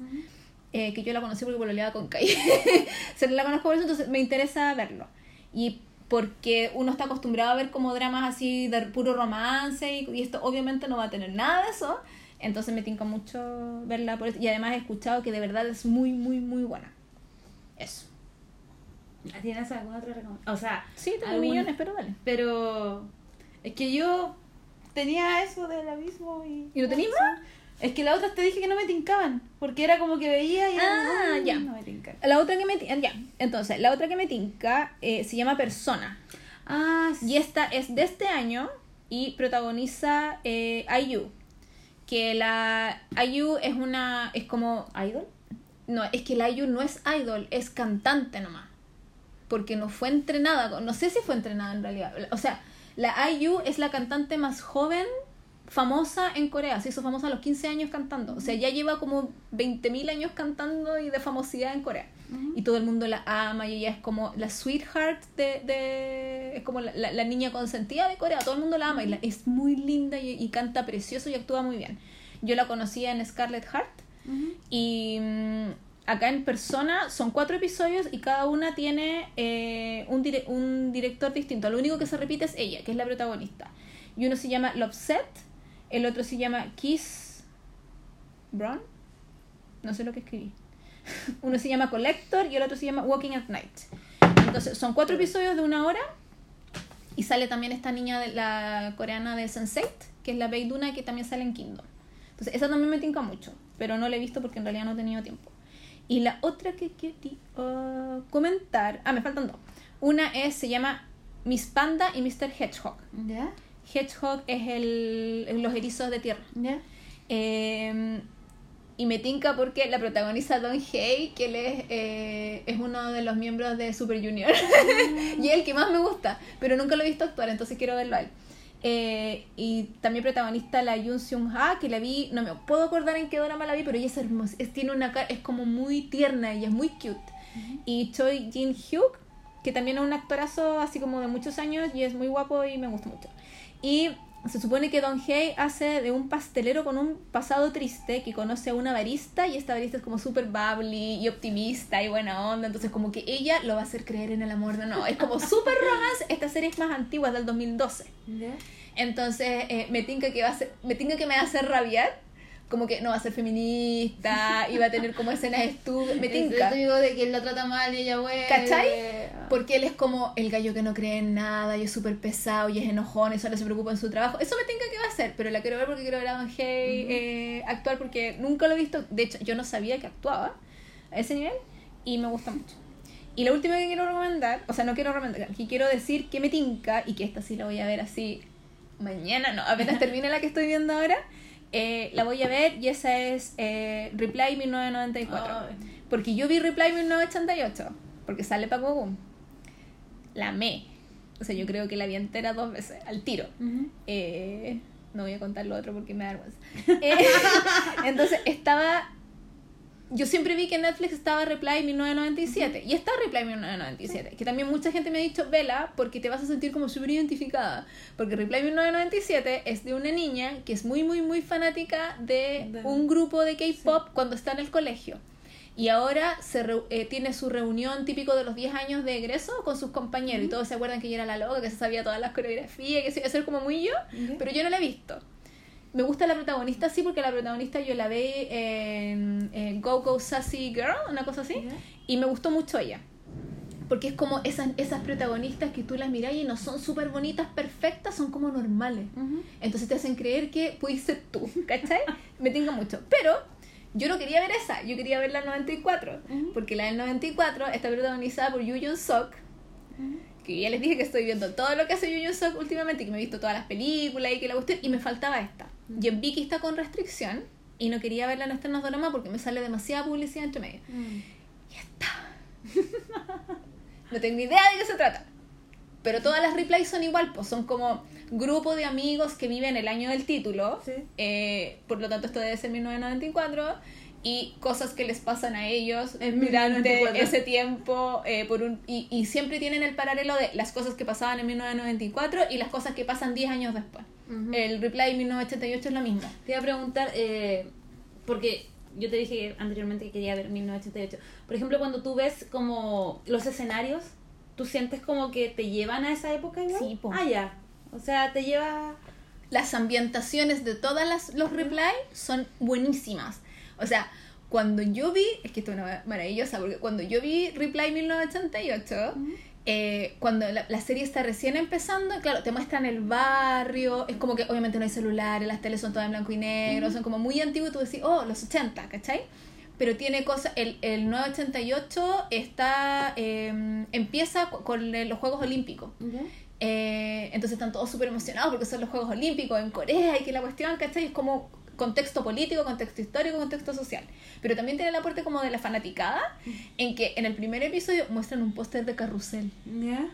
eh, que yo la conocí porque pololeaba con Kai. Se la conozco por eso, entonces me interesa verlo. Y porque uno está acostumbrado a ver como dramas así de puro romance y, y esto obviamente no va a tener nada de eso. Entonces me tinca mucho verla por eso. Y además he escuchado que de verdad es muy, muy, muy buena. Eso. ¿Tienes alguna otra recomendación? O sea, Sí, tengo algún- millones, pero dale. Pero es que yo tenía eso del abismo y... ¿Y no tenías más? Es que la otra te dije que no me tincaban, porque era como que veía y era Ah, como, "Mm, ya. no me. La otra que me tinca, ya, entonces, la otra que me tinca eh, se llama Persona. Ah, sí. Y esta es de este año y protagoniza eh, IU. Que la IU es una, es como, ¿Idol? no, es que la IU no es idol, es cantante nomás. Porque no fue entrenada, no sé si fue entrenada en realidad. O sea, la IU es la cantante más joven famosa en Corea. Se hizo famosa a los 15 años cantando. O sea, ya lleva como 20.000 años cantando y de famosidad en Corea. Y todo el mundo la ama y ella es como la sweetheart de... de- es como la, la- la niña consentida de Corea. Todo el mundo la ama y la- es muy linda y, y canta precioso y actúa muy bien. Yo la conocía en Scarlet Heart. Y mm, acá en persona son cuatro episodios y cada una tiene eh, un, dire- un director distinto. Lo único que se repite es ella, que es la protagonista. Y uno se llama Love Set, el otro se llama Kiss Brown. No sé lo que escribí. Uno se llama Collector y el otro se llama Walking at Night. Entonces, son cuatro episodios de una hora. Y sale también esta niña de la coreana de Sense8, que es la Beiduna, que también sale en Kingdom. Entonces, esa también me tinca mucho, pero no la he visto porque en realidad no he tenido tiempo. Y la otra que quería comentar. Ah, me faltan dos. Una es, se llama Miss Panda y Mr. Hedgehog. ¿Ya? Hedgehog es el, los erizos de tierra. Eh, y me tinca porque la protagoniza Don Hay, que él es, eh, es uno de los miembros de Super Junior. y es el que más me gusta, pero nunca lo he visto actuar, entonces quiero verlo a él. Eh, y también protagonista la Yoon Seung Ha, que la vi, no me puedo acordar en qué drama la vi, pero ella es hermosa, es, tiene una cara, es como muy tierna, ella es muy cute. Y Choi Jin Hyuk, que también es un actorazo así como de muchos años y es muy guapo y me gusta mucho. Y se supone que Don Hay hace de un pastelero con un pasado triste que conoce a una barista y esta barista es como súper bubbly y optimista y buena onda, entonces como que ella lo va a hacer creer en el amor de no, es como súper romance, esta serie es más antigua, es del 2012. ¿Ya? Entonces eh, me tinca que va a ser, me tinca que me va a hacer rabiar, como que no va a ser feminista y va a tener como escenas estúpidas, me tinca. Yo digo de que él la trata mal y ella vuelve. ¿Cachai? Porque él es como el gallo que no cree en nada y es súper pesado y es enojón y solo se preocupa en su trabajo. Eso me tenga que va a hacer, pero la quiero ver porque quiero ver a Don Hay eh, actuar porque nunca lo he visto. De hecho, yo no sabía que actuaba a ese nivel y me gusta mucho. Y la última que quiero recomendar, o sea, no quiero recomendar, que quiero decir que me tinca y que esta sí la voy a ver así mañana, no, apenas termine la que estoy viendo ahora, eh, la voy a ver y esa es eh, Reply 1994. Ay. Porque yo vi Reply 1988, porque sale Paco Boom. La amé. O sea, yo creo que la vi entera dos veces, al tiro. Eh, no voy a contar lo otro porque me da vergüenza. Eh, entonces, estaba... Yo siempre vi que en Netflix estaba Reply 1997 y está Reply 1997, que también mucha gente me ha dicho, vela, porque te vas a sentir como súper identificada, porque Reply 1997 es de una niña que es muy, muy, muy fanática de De- un grupo de K-Pop cuando está en el colegio. Y ahora se reu- eh, tiene su reunión típico de los 10 años de egreso con sus compañeros y todos se acuerdan que ella era la loca, que se sabía todas las coreografías, que se iba a ser como muy yo, pero yo no la he visto. Me gusta la protagonista, sí, porque la protagonista yo la vi en, en Go Go Sassy Girl, una cosa así, y me gustó mucho ella. Porque es como esas, esas protagonistas que tú las miras y no son súper bonitas, perfectas, son como normales. Ujú. Entonces te hacen creer que puedes ser tú, ¿cachai? Me tinga mucho. Pero yo no quería ver esa, yo quería ver la 94. Ujú. Porque la del 94 está protagonizada por Yoo Jun Sok, Ujú. que ya les dije que estoy viendo todo lo que hace Yoo Jun Sok últimamente, que me he visto todas las películas y que la gusté, y me faltaba esta. Y en Vicky está con restricción, y no quería verla en estrenos de drama porque me sale demasiada publicidad entre medio. Mm. No tengo idea de qué se trata. Pero todas las replays son igual, pues son como grupo de amigos que viven el año del título. Sí. Eh, por lo tanto, esto debe ser 1994. Y cosas que les pasan a ellos En durante 1994. ese tiempo. eh, por un, y, y siempre tienen el paralelo de las cosas que pasaban en 1994 y las cosas que pasan 10 años después. Ujú. El replay 1988 es lo mismo. Te iba a preguntar, eh, porque yo te dije anteriormente que quería ver 1988. Por ejemplo, cuando tú ves como los escenarios, ¿tú sientes como que te llevan a esa época igual? Sí, po. Ah, ya. O sea, te lleva... las ambientaciones de todas las, los replay son buenísimas. O sea, cuando yo vi, es que esto es una maravillosa, porque cuando yo vi Reply 1988, eh, cuando la, la serie está recién empezando, claro, te muestran el barrio, es como que obviamente no hay celulares, las teles son todas en blanco y negro, son como muy antiguos y tú decís, oh, los 80, ¿cachai? Pero tiene cosas, el, el 988 está, eh, empieza con- con los Juegos Olímpicos. Eh, entonces están todos súper emocionados porque son los Juegos Olímpicos en Corea y que la cuestión, ¿cachai? Es como contexto político, contexto histórico, contexto social. Pero también tiene el aporte como de la fanaticada, en que en el primer episodio muestran un póster de carrusel. ¿Ya?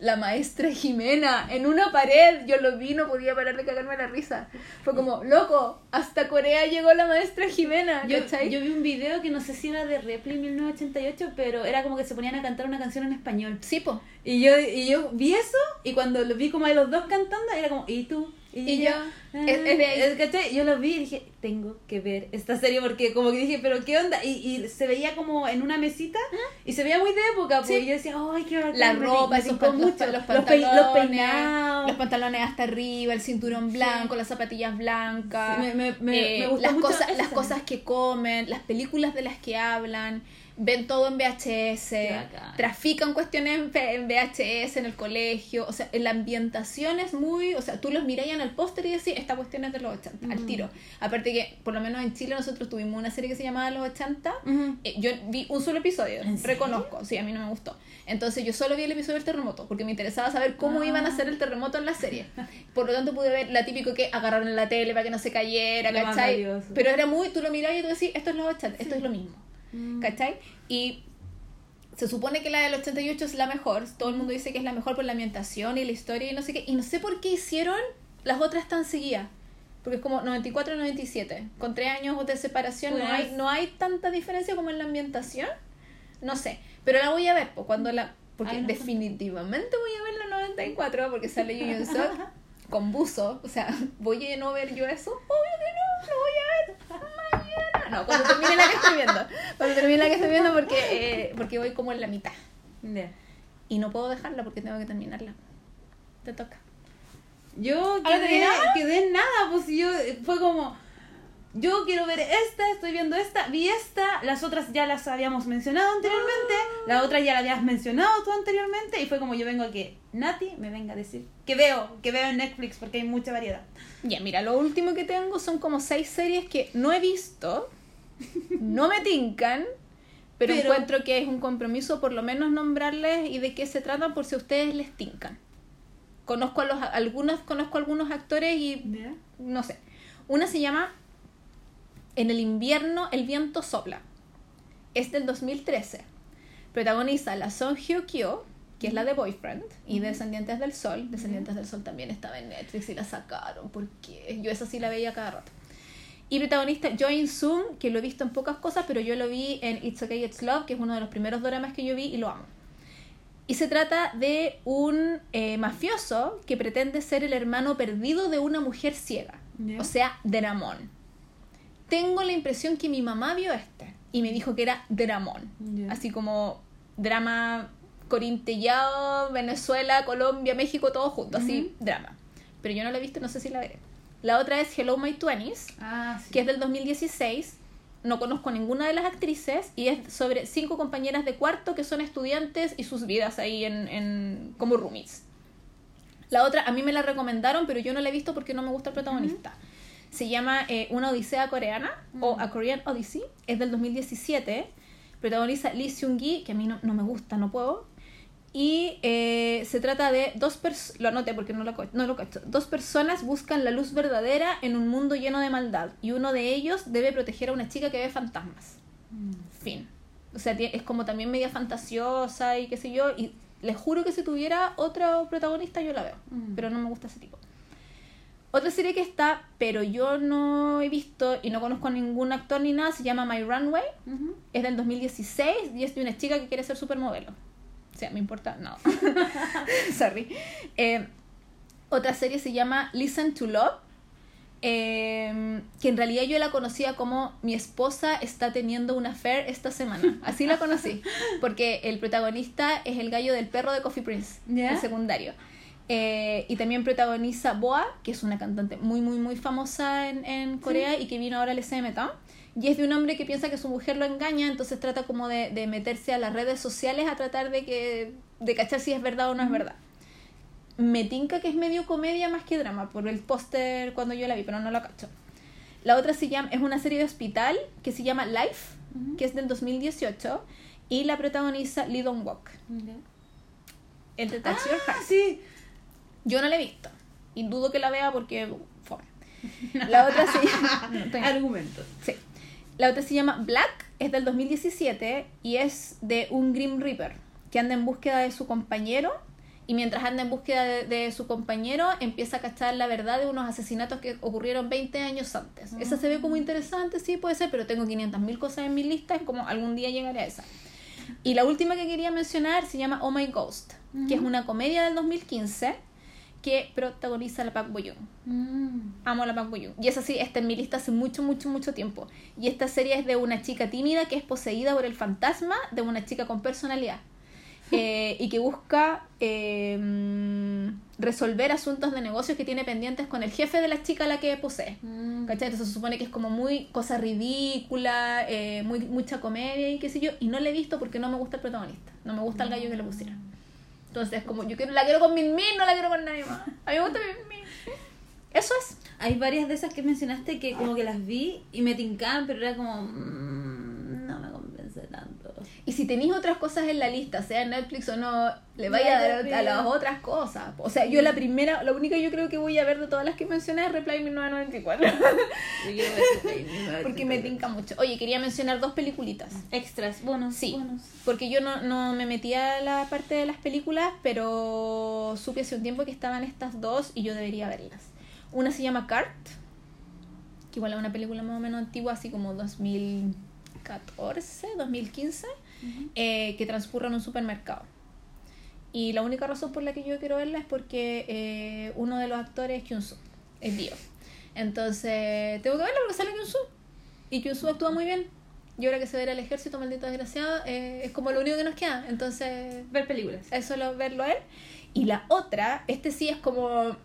La maestra Jimena en una pared, yo lo vi, no podía parar de cagarme la risa. Fue como, loco, hasta Corea llegó la maestra Jimena, Yo, yo vi un video que no sé si era de Repli 1988, pero era como que se ponían a cantar una canción en español. Sí, po. Y yo, y yo vi eso, y cuando lo vi como a los dos cantando, era como, ¿y tú? Y yo, es- es ¿cachai? Yo lo vi y dije, tengo que ver esta serie porque como que dije, pero ¿qué onda? Y, y se veía como en una mesita y se veía muy de época, Sí. y yo decía, ay, qué bacán", la ropa, esos mucho. los pantalones, los peinados. los pantalones hasta arriba, el cinturón blanco, las zapatillas blancas, Sí, me- me- me- eh, me gustó las mucho cosas, las cosas que comen, las películas de las que hablan, ven todo en VHS, trafican cuestiones en, VHS en el colegio, o sea, la ambientación es muy, o sea, tú los miráis en el póster y decís, esta cuestión es de los 80, al tiro. Aparte que, por lo menos en Chile nosotros tuvimos una serie que se llamaba Los 80, Ujú. eh, yo vi un solo episodio, reconozco, sí, a mí no me gustó. Entonces yo solo vi el episodio del terremoto, porque me interesaba saber cómo iban a hacer el terremoto en la serie. Por lo tanto pude ver la típico que agarraron en la tele para que no se cayera, Lo ¿cachai? Pero era muy, tú lo mirabas y tú decís, esto es los 80, esto es lo mismo, Mm. ¿cachai? Y se supone que la del 88 es la mejor, todo el mundo dice que es la mejor por la ambientación y la historia y no sé qué, y no sé por qué hicieron las otras tan seguidas. Porque es como 94-97, con tres años de separación, no hay, Pues- no hay tanta diferencia como en la ambientación. No sé, pero la voy a ver, pues, cuando la... Porque Ay, no. definitivamente voy a ver la 94 porque sale Yu Yun Sok con buzo. O sea, ¿voy a no ver yo eso? Obvio que no, lo voy a ver. No, cuando termine la que estoy viendo. Cuando termine la que estoy viendo porque, eh, porque voy como en la mitad. Ya. Y no puedo dejarla porque tengo que terminarla. Te toca. Yo ¿Ah, no quedé, quedé en nada, pues yo fue como, yo quiero ver esta, estoy viendo esta, vi esta, las otras ya las habíamos mencionado anteriormente, la otra ya la habías mencionado tú anteriormente, y fue como yo vengo a que Nati me venga a decir que veo, que veo en Netflix porque hay mucha variedad. Ya, mira, lo último que tengo son como seis series que no he visto, no me tincan, pero, Pero- encuentro que es un compromiso por lo menos nombrarles y de qué se tratan por si ustedes les tincan. Conozco a los algunos conozco a algunos actores y no sé. Una se llama En el invierno el viento sopla. Es del 2013. Protagoniza la Song Hyo Kyo, que es la de Boyfriend, y Descendientes del Sol. Descendientes del Sol también estaba en Netflix y la sacaron, porque yo esa sí la veía cada rato. Y protagonista Jo In Sung, que lo he visto en pocas cosas, pero yo lo vi en It's Okay, It's Love, que es uno de los primeros dramas que yo vi y lo amo. Y se trata de un eh, mafioso que pretende ser el hermano perdido de una mujer ciega. O sea, Dramón. Tengo la impresión que mi mamá vio este y me dijo que era Dramón. Ya. Así como drama corintellado, Venezuela, Colombia, México, todo junto. Así, drama. Pero yo no la he visto, no sé si la veré. La otra es Hello My Twenties, Ah, sí. que es del 2016. No conozco ninguna de las actrices y es sobre cinco compañeras de cuarto que son estudiantes y sus vidas ahí en, en como roomies. La otra a mí me la recomendaron, pero yo no la he visto porque no me gusta el protagonista. Se llama eh, Una Odisea Coreana o A Korean Odyssey. Es del 2017. Protagoniza Lee Seung-gi, que a mí no, no me gusta, no puedo. Y eh, se trata de dos personas, lo anoté porque no lo, no lo cacho. Dos personas buscan la luz verdadera en un mundo lleno de maldad y uno de ellos debe proteger a una chica que ve fantasmas. Mm. Fin. O sea, es como también media fantasiosa y qué sé yo. Y les juro que si tuviera otro protagonista yo la veo. Mm. Pero no me gusta ese tipo. Otra serie que está, pero yo no he visto y no conozco a ningún actor ni nada, se llama My Runway. Ujú. Es del 2016 y es de una chica que quiere ser supermodelo. Sea, me importa, no. Sorry. Eh, otra serie se llama Listen to Love, eh, que en realidad yo la conocía como mi esposa está teniendo una affair esta semana. Así la conocí, porque el protagonista es el gallo del perro de Coffee Prince, ¿Ya? el secundario. Eh, y también protagoniza Boa, que es una cantante muy, muy, muy famosa en, en Corea y que vino ahora al SM Town. Y es de un hombre que piensa que su mujer lo engaña, entonces trata como de, de meterse a las redes sociales a tratar de que de cachar si es verdad o no es verdad. Me tinca que es medio comedia más que drama, por el póster cuando yo la vi, pero no la cacho. La otra se llama, es una serie de hospital que se llama Life, que es del 2018, y la protagoniza Lee Dong Wook. El de Touch Your Ah, Heart. sí. Yo no la he visto. Y dudo que la vea porque. fome. La otra se llama. no, estoy- Argumentos. sí. La otra se llama Black, es del 2017 y es de un Grim Reaper que anda en búsqueda de su compañero. Y mientras anda en búsqueda de, de su compañero, empieza a cachar la verdad de unos asesinatos que ocurrieron 20 años antes. Esa se ve como interesante, sí, puede ser, pero tengo 500.000 cosas en mi lista, como algún día llegaré a esa. Y la última que quería mencionar se llama Oh My Ghost, que es una comedia del 2015 que protagoniza la Park Bo Young. Mm. Amo a la Park Bo Young. Y esa sí, está en mi lista hace mucho, mucho, mucho tiempo. Y esta serie es de una chica tímida que es poseída por el fantasma de una chica con personalidad. Eh, y que busca eh, resolver asuntos de negocios que tiene pendientes con el jefe de la chica a la que posee. Mm. ¿Cachai? Entonces se supone que es como muy cosa ridícula, eh, muy, mucha comedia y qué sé yo. Y no la he visto porque no me gusta el protagonista. No me gusta el gallo que le pusieron. Entonces como yo quiero, la quiero con Min no la quiero con nadie más. A mí me gusta Min Min. Eso es. Hay varias de esas que mencionaste que como que las vi y me tincaban, pero era como... mm, no me convence tanto. Y si tenéis otras cosas en la lista, sea Netflix o no, le vaya a dar a las otras cosas. O sea, yo la primera, la única yo creo que voy a ver de todas las que mencioné es Reply 1994. Porque me tinca mucho. Oye, quería mencionar dos peliculitas. Extras, bonos, Sí. bonos. Porque yo no, no me metía a la parte de las películas, pero supe hace un tiempo que estaban estas dos y yo debería verlas. Una se llama Cart, que igual es una película más o menos antigua, así como 2014, 2015, eh, que transcurre en un supermercado. Y la única razón por la que yo quiero verla es porque eh, uno de los actores es Kyun-soo, es Dio. Entonces, tengo que verla porque sale Kyun-soo. Y Kyun-soo actúa muy bien. Y ahora que se ir al ejército, maldito desgraciado, eh, es como lo único que nos queda. Entonces, Ver películas. es solo verlo a él. Y la otra, este sí es como.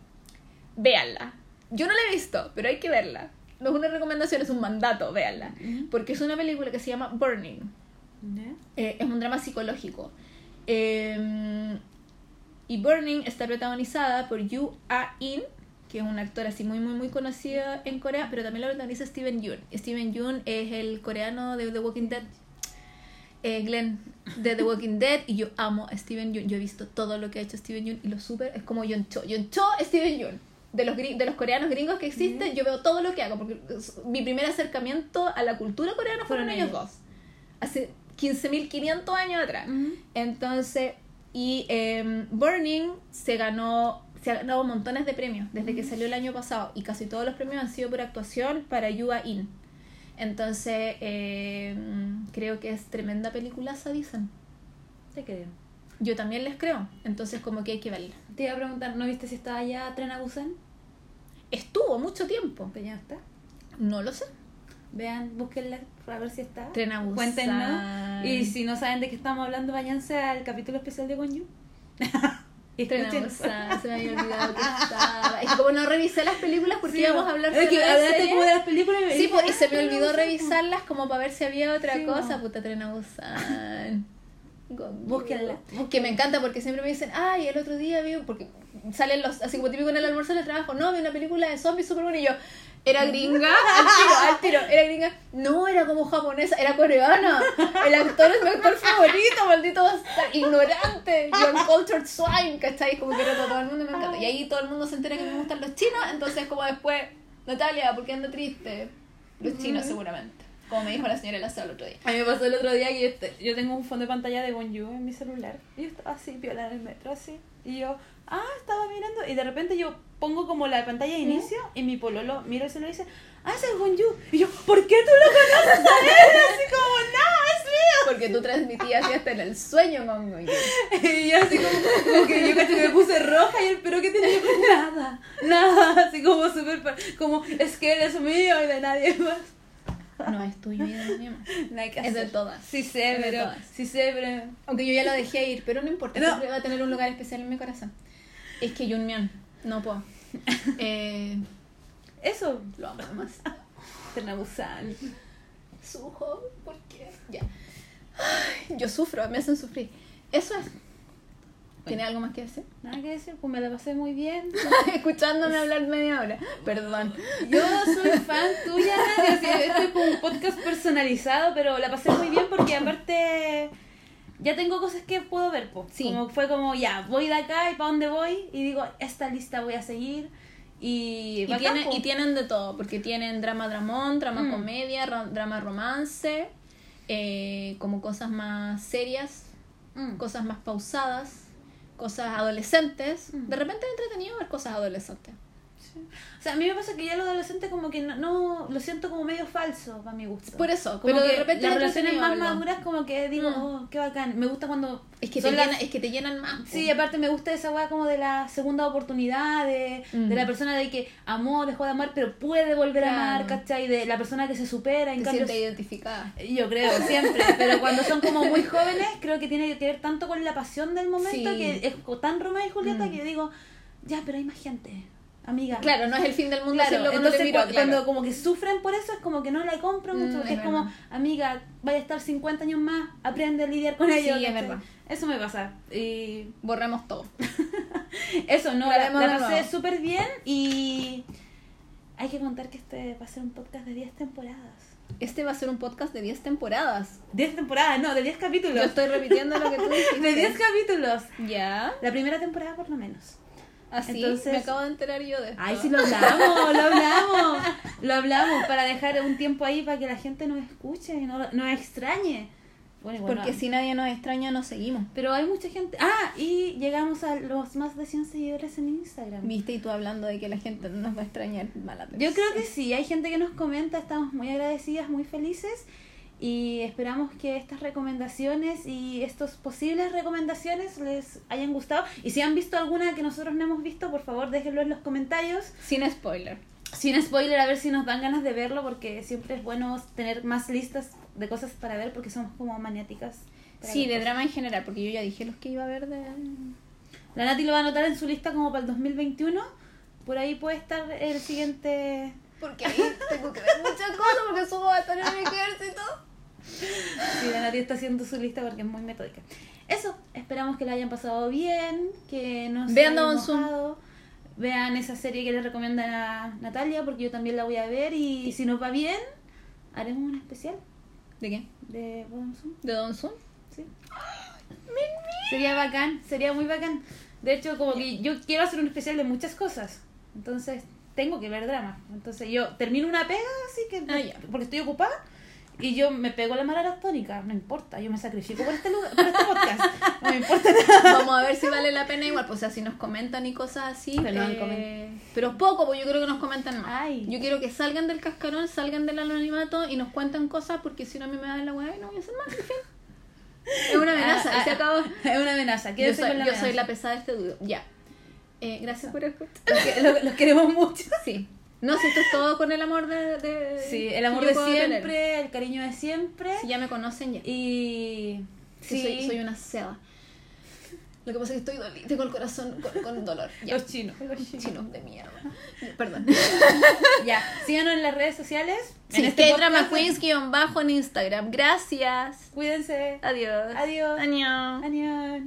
Véanla. Yo no la he visto, pero hay que verla. No es una recomendación, es un mandato, véanla. Porque es una película que se llama Burning. Eh, es un drama psicológico. Eh, y Burning está protagonizada por Yu A-in, que es un actor así muy, muy, muy conocido en Corea, pero también lo protagoniza Steven Yeun. Steven Yeun es el coreano de The Walking Dead. Eh, Glenn de The Walking Dead y yo amo a Steven Yeun. Yo he visto todo lo que ha hecho Steven Yeun y lo super es como Yeon Cho. Yeon Cho, Steven Yeun. De los, de los coreanos gringos que existen, yo veo todo lo que hago porque mi primer acercamiento a la cultura coreana fueron, ellos dos. Hace 15.500 años atrás. Entonces, y em, Burning se ganó, se ha ganado montones de premios desde que salió el año pasado y casi todos los premios han sido por actuación para Yua In. Entonces, em, creo que es tremenda peliculaza, dicen. Te creo. Yo también les creo, entonces como que hay que verla. Te iba a preguntar, ¿no viste si estaba ya Tren a Busan? Estuvo mucho tiempo, Pues ya está. no lo sé. Vean, búsquenla a ver si está. Tren a. Cuéntenos. Y si no saben de qué estamos hablando, váyanse al capítulo especial de Gonju. Tren a. Busan, se me había olvidado que estaba. Es que como no revisé las películas porque Sí, íbamos a hablar es que hablaste como de las películas y me Sí, pues, y se "Ah, me olvidó no sé". revisarlas como para ver si había otra Sí, cosa. no. Puta, Tren a Busan. Búsquenla. Que me encanta porque siempre me dicen, ay, el otro día vi, porque salen los, así como típico en el almuerzo del trabajo, no, vi una película de zombies súper buena y yo, era gringa, al tiro, al tiro, era gringa, no, era como japonesa, era coreana, el actor es mi actor favorito, maldito ignorante, yo cultured swine, ¿cachai? Como que reto a todo el mundo, me encanta. Y ahí todo el mundo se entera que me gustan los chinos, entonces como después, Natalia, ¿por qué anda triste? Los chinos seguramente, como me dijo la señora Lazo el otro día. A mí me pasó el otro día que yo, yo tengo un fondo de pantalla de Gonju en mi celular. Y yo estaba así, viola en el metro, así. Y yo, ah, estaba mirando. Y de repente yo pongo como la pantalla de inicio y mi pololo mira el celular y dice, ah, es el Gonju. Y yo, ¿por qué tú lo conoces a él? Así como, no, es mío. Porque tú transmitías así hasta en el sueño, Mongo. Y yo así como, como que yo casi me puse roja y él, pero ¿qué tiene? Nada, nada, así como súper, como, es que él es mío y de nadie más. No es tuyo y de nadie más. Que Es de todas. Sí sé, Es pero, sí sé, pero... Aunque yo ya lo dejé ir, pero no importa, No. siempre va a tener un lugar especial en mi corazón. Es que Junmian, no puedo. Eh, Eso, lo amo más. Ternabusan. Sujo, ¿por qué? Ya. Ay, yo sufro, me hacen sufrir. Eso es. ¿Tiene algo más que decir? Nada que decir, pues me la pasé muy bien. Escuchándome hablar media hora. Perdón. Yo soy fan tuya, este es un podcast personalizado, pero la pasé muy bien porque aparte ya tengo cosas que puedo ver, pues. Sí. Como fue como, ya, voy de acá y para dónde voy, y digo, esta lista voy a seguir. Y, Y, tiene- po. y tienen de todo, porque tienen drama dramón, drama Mm. comedia, ra- drama romance, eh, como cosas más serias, Mm. cosas más pausadas, cosas adolescentes. De repente es entretenido ver cosas adolescentes. O sea, a mí me pasa que ya los adolescentes como que no, no lo siento como medio falso para mi gusto. Por eso, como pero que de repente las es relaciones más verlo. maduras como que digo, Mm. oh, qué bacán. Me gusta cuando Es que, te las- llenan, es que te llenan más. po. Sí, aparte me gusta esa weá como de la segunda oportunidad, de, Mm. de la persona de que amó, dejó de amar, pero puede volver a amar. ¿cachai? De la persona que se supera, en te cambio... identificada. Yo creo, siempre, pero cuando son como muy jóvenes, creo que tiene que ver tanto con la pasión del momento, Sí. que es tan Romeo y Julieta Mm. que digo, ya, pero hay más gente, amiga. Claro, no es el fin del mundo Claro, hacerlo entonces Telepiro, cu- claro. cuando como que sufren por eso es como que no la compro mucho, Mm, porque es es como, amiga, vaya a estar 50 años más, aprende a lidiar con Sí, ello. es ¿cachai? verdad. Eso me pasa. Y Borremos todo. eso, no, la, pasé súper bien y hay que contar que este va a ser un podcast de 10 temporadas. Este va a ser un podcast de 10 temporadas. 10 temporadas, no, de 10 capítulos. Yo estoy repitiendo lo que tú dijiste. De 10 capítulos. Ya. La primera temporada por lo menos. Así Entonces- me acabo de enterar yo de esto. Ay, sí lo hablamos, lo hablamos. Lo hablamos para dejar un tiempo ahí para que la gente nos escuche y no nos extrañe. Bueno, Porque si nadie nos extraña, nos seguimos. Pero hay mucha gente. Ah, y llegamos a los más de 100 seguidores en Instagram. Viste, y tú hablando de que la gente no nos va a extrañar. Mala Yo creo que sí, hay gente que nos comenta, estamos muy agradecidas, muy felices y esperamos que estas recomendaciones y estas posibles recomendaciones les hayan gustado. Y si han visto alguna que nosotros no hemos visto, por favor déjenlo en los comentarios. Sin spoiler. Sin spoiler, a ver si nos dan ganas de verlo, porque siempre es bueno tener más listas de cosas para ver, porque somos como maniáticas. Sí, de cosas. drama en general, porque yo ya dije los que iba a ver de... La Nati lo va a anotar en su lista como para el 2021. Por ahí puede estar el siguiente... Porque ahí tengo que ver muchas cosas, porque subo va a estar en el ejército. Sí, la Nati está haciendo su lista porque es muy metódica. Eso, esperamos que la hayan pasado bien, que no se Vean hayan enojado. Vean esa serie que les recomienda a Natalia, porque yo también la voy a ver. Y si nos va bien, haremos un especial ¿De qué? de Don Zoom. ¿De Don Zoom? Sí. Sería bacán, sería muy bacán. De hecho, como que yo quiero hacer un especial de muchas cosas. Entonces, tengo que ver drama. Entonces, yo termino una pega, así que. Ah. Porque estoy ocupada. Y yo me pego la mala tónica. No importa, yo me sacrifico por este, lugar, por este podcast. No me importa nada. Vamos a ver si vale la pena igual, pues o sea, si nos comentan y cosas así. Pero eh, pero poco, pues yo creo que nos comentan más. Ay. Yo quiero que salgan del cascarón, salgan del anonimato y nos cuentan cosas porque si no a mí me dan la weá y no voy a hacer más, en fin. Es una amenaza, Ah, se ah, acabó. Es una amenaza. Yo soy, con la yo soy la pesada de este dudo. Ya. Eh, gracias por escuchar. Los que- Los, los queremos mucho. Sí. No, si esto es todo con el amor de... de- Sí, el amor de tener. siempre, el cariño de siempre. Si ya me conocen, ya. Y. Sí, soy, soy una seda. Lo que pasa es que estoy dolida, tengo el corazón con, con dolor. Ya. Los chinos. Chino de mierda. Perdón. Ya, síganos en las redes sociales. Sí, en este drama queens guion bajo en Instagram. Gracias. Cuídense. Adiós. Adiós. Año. Adiós.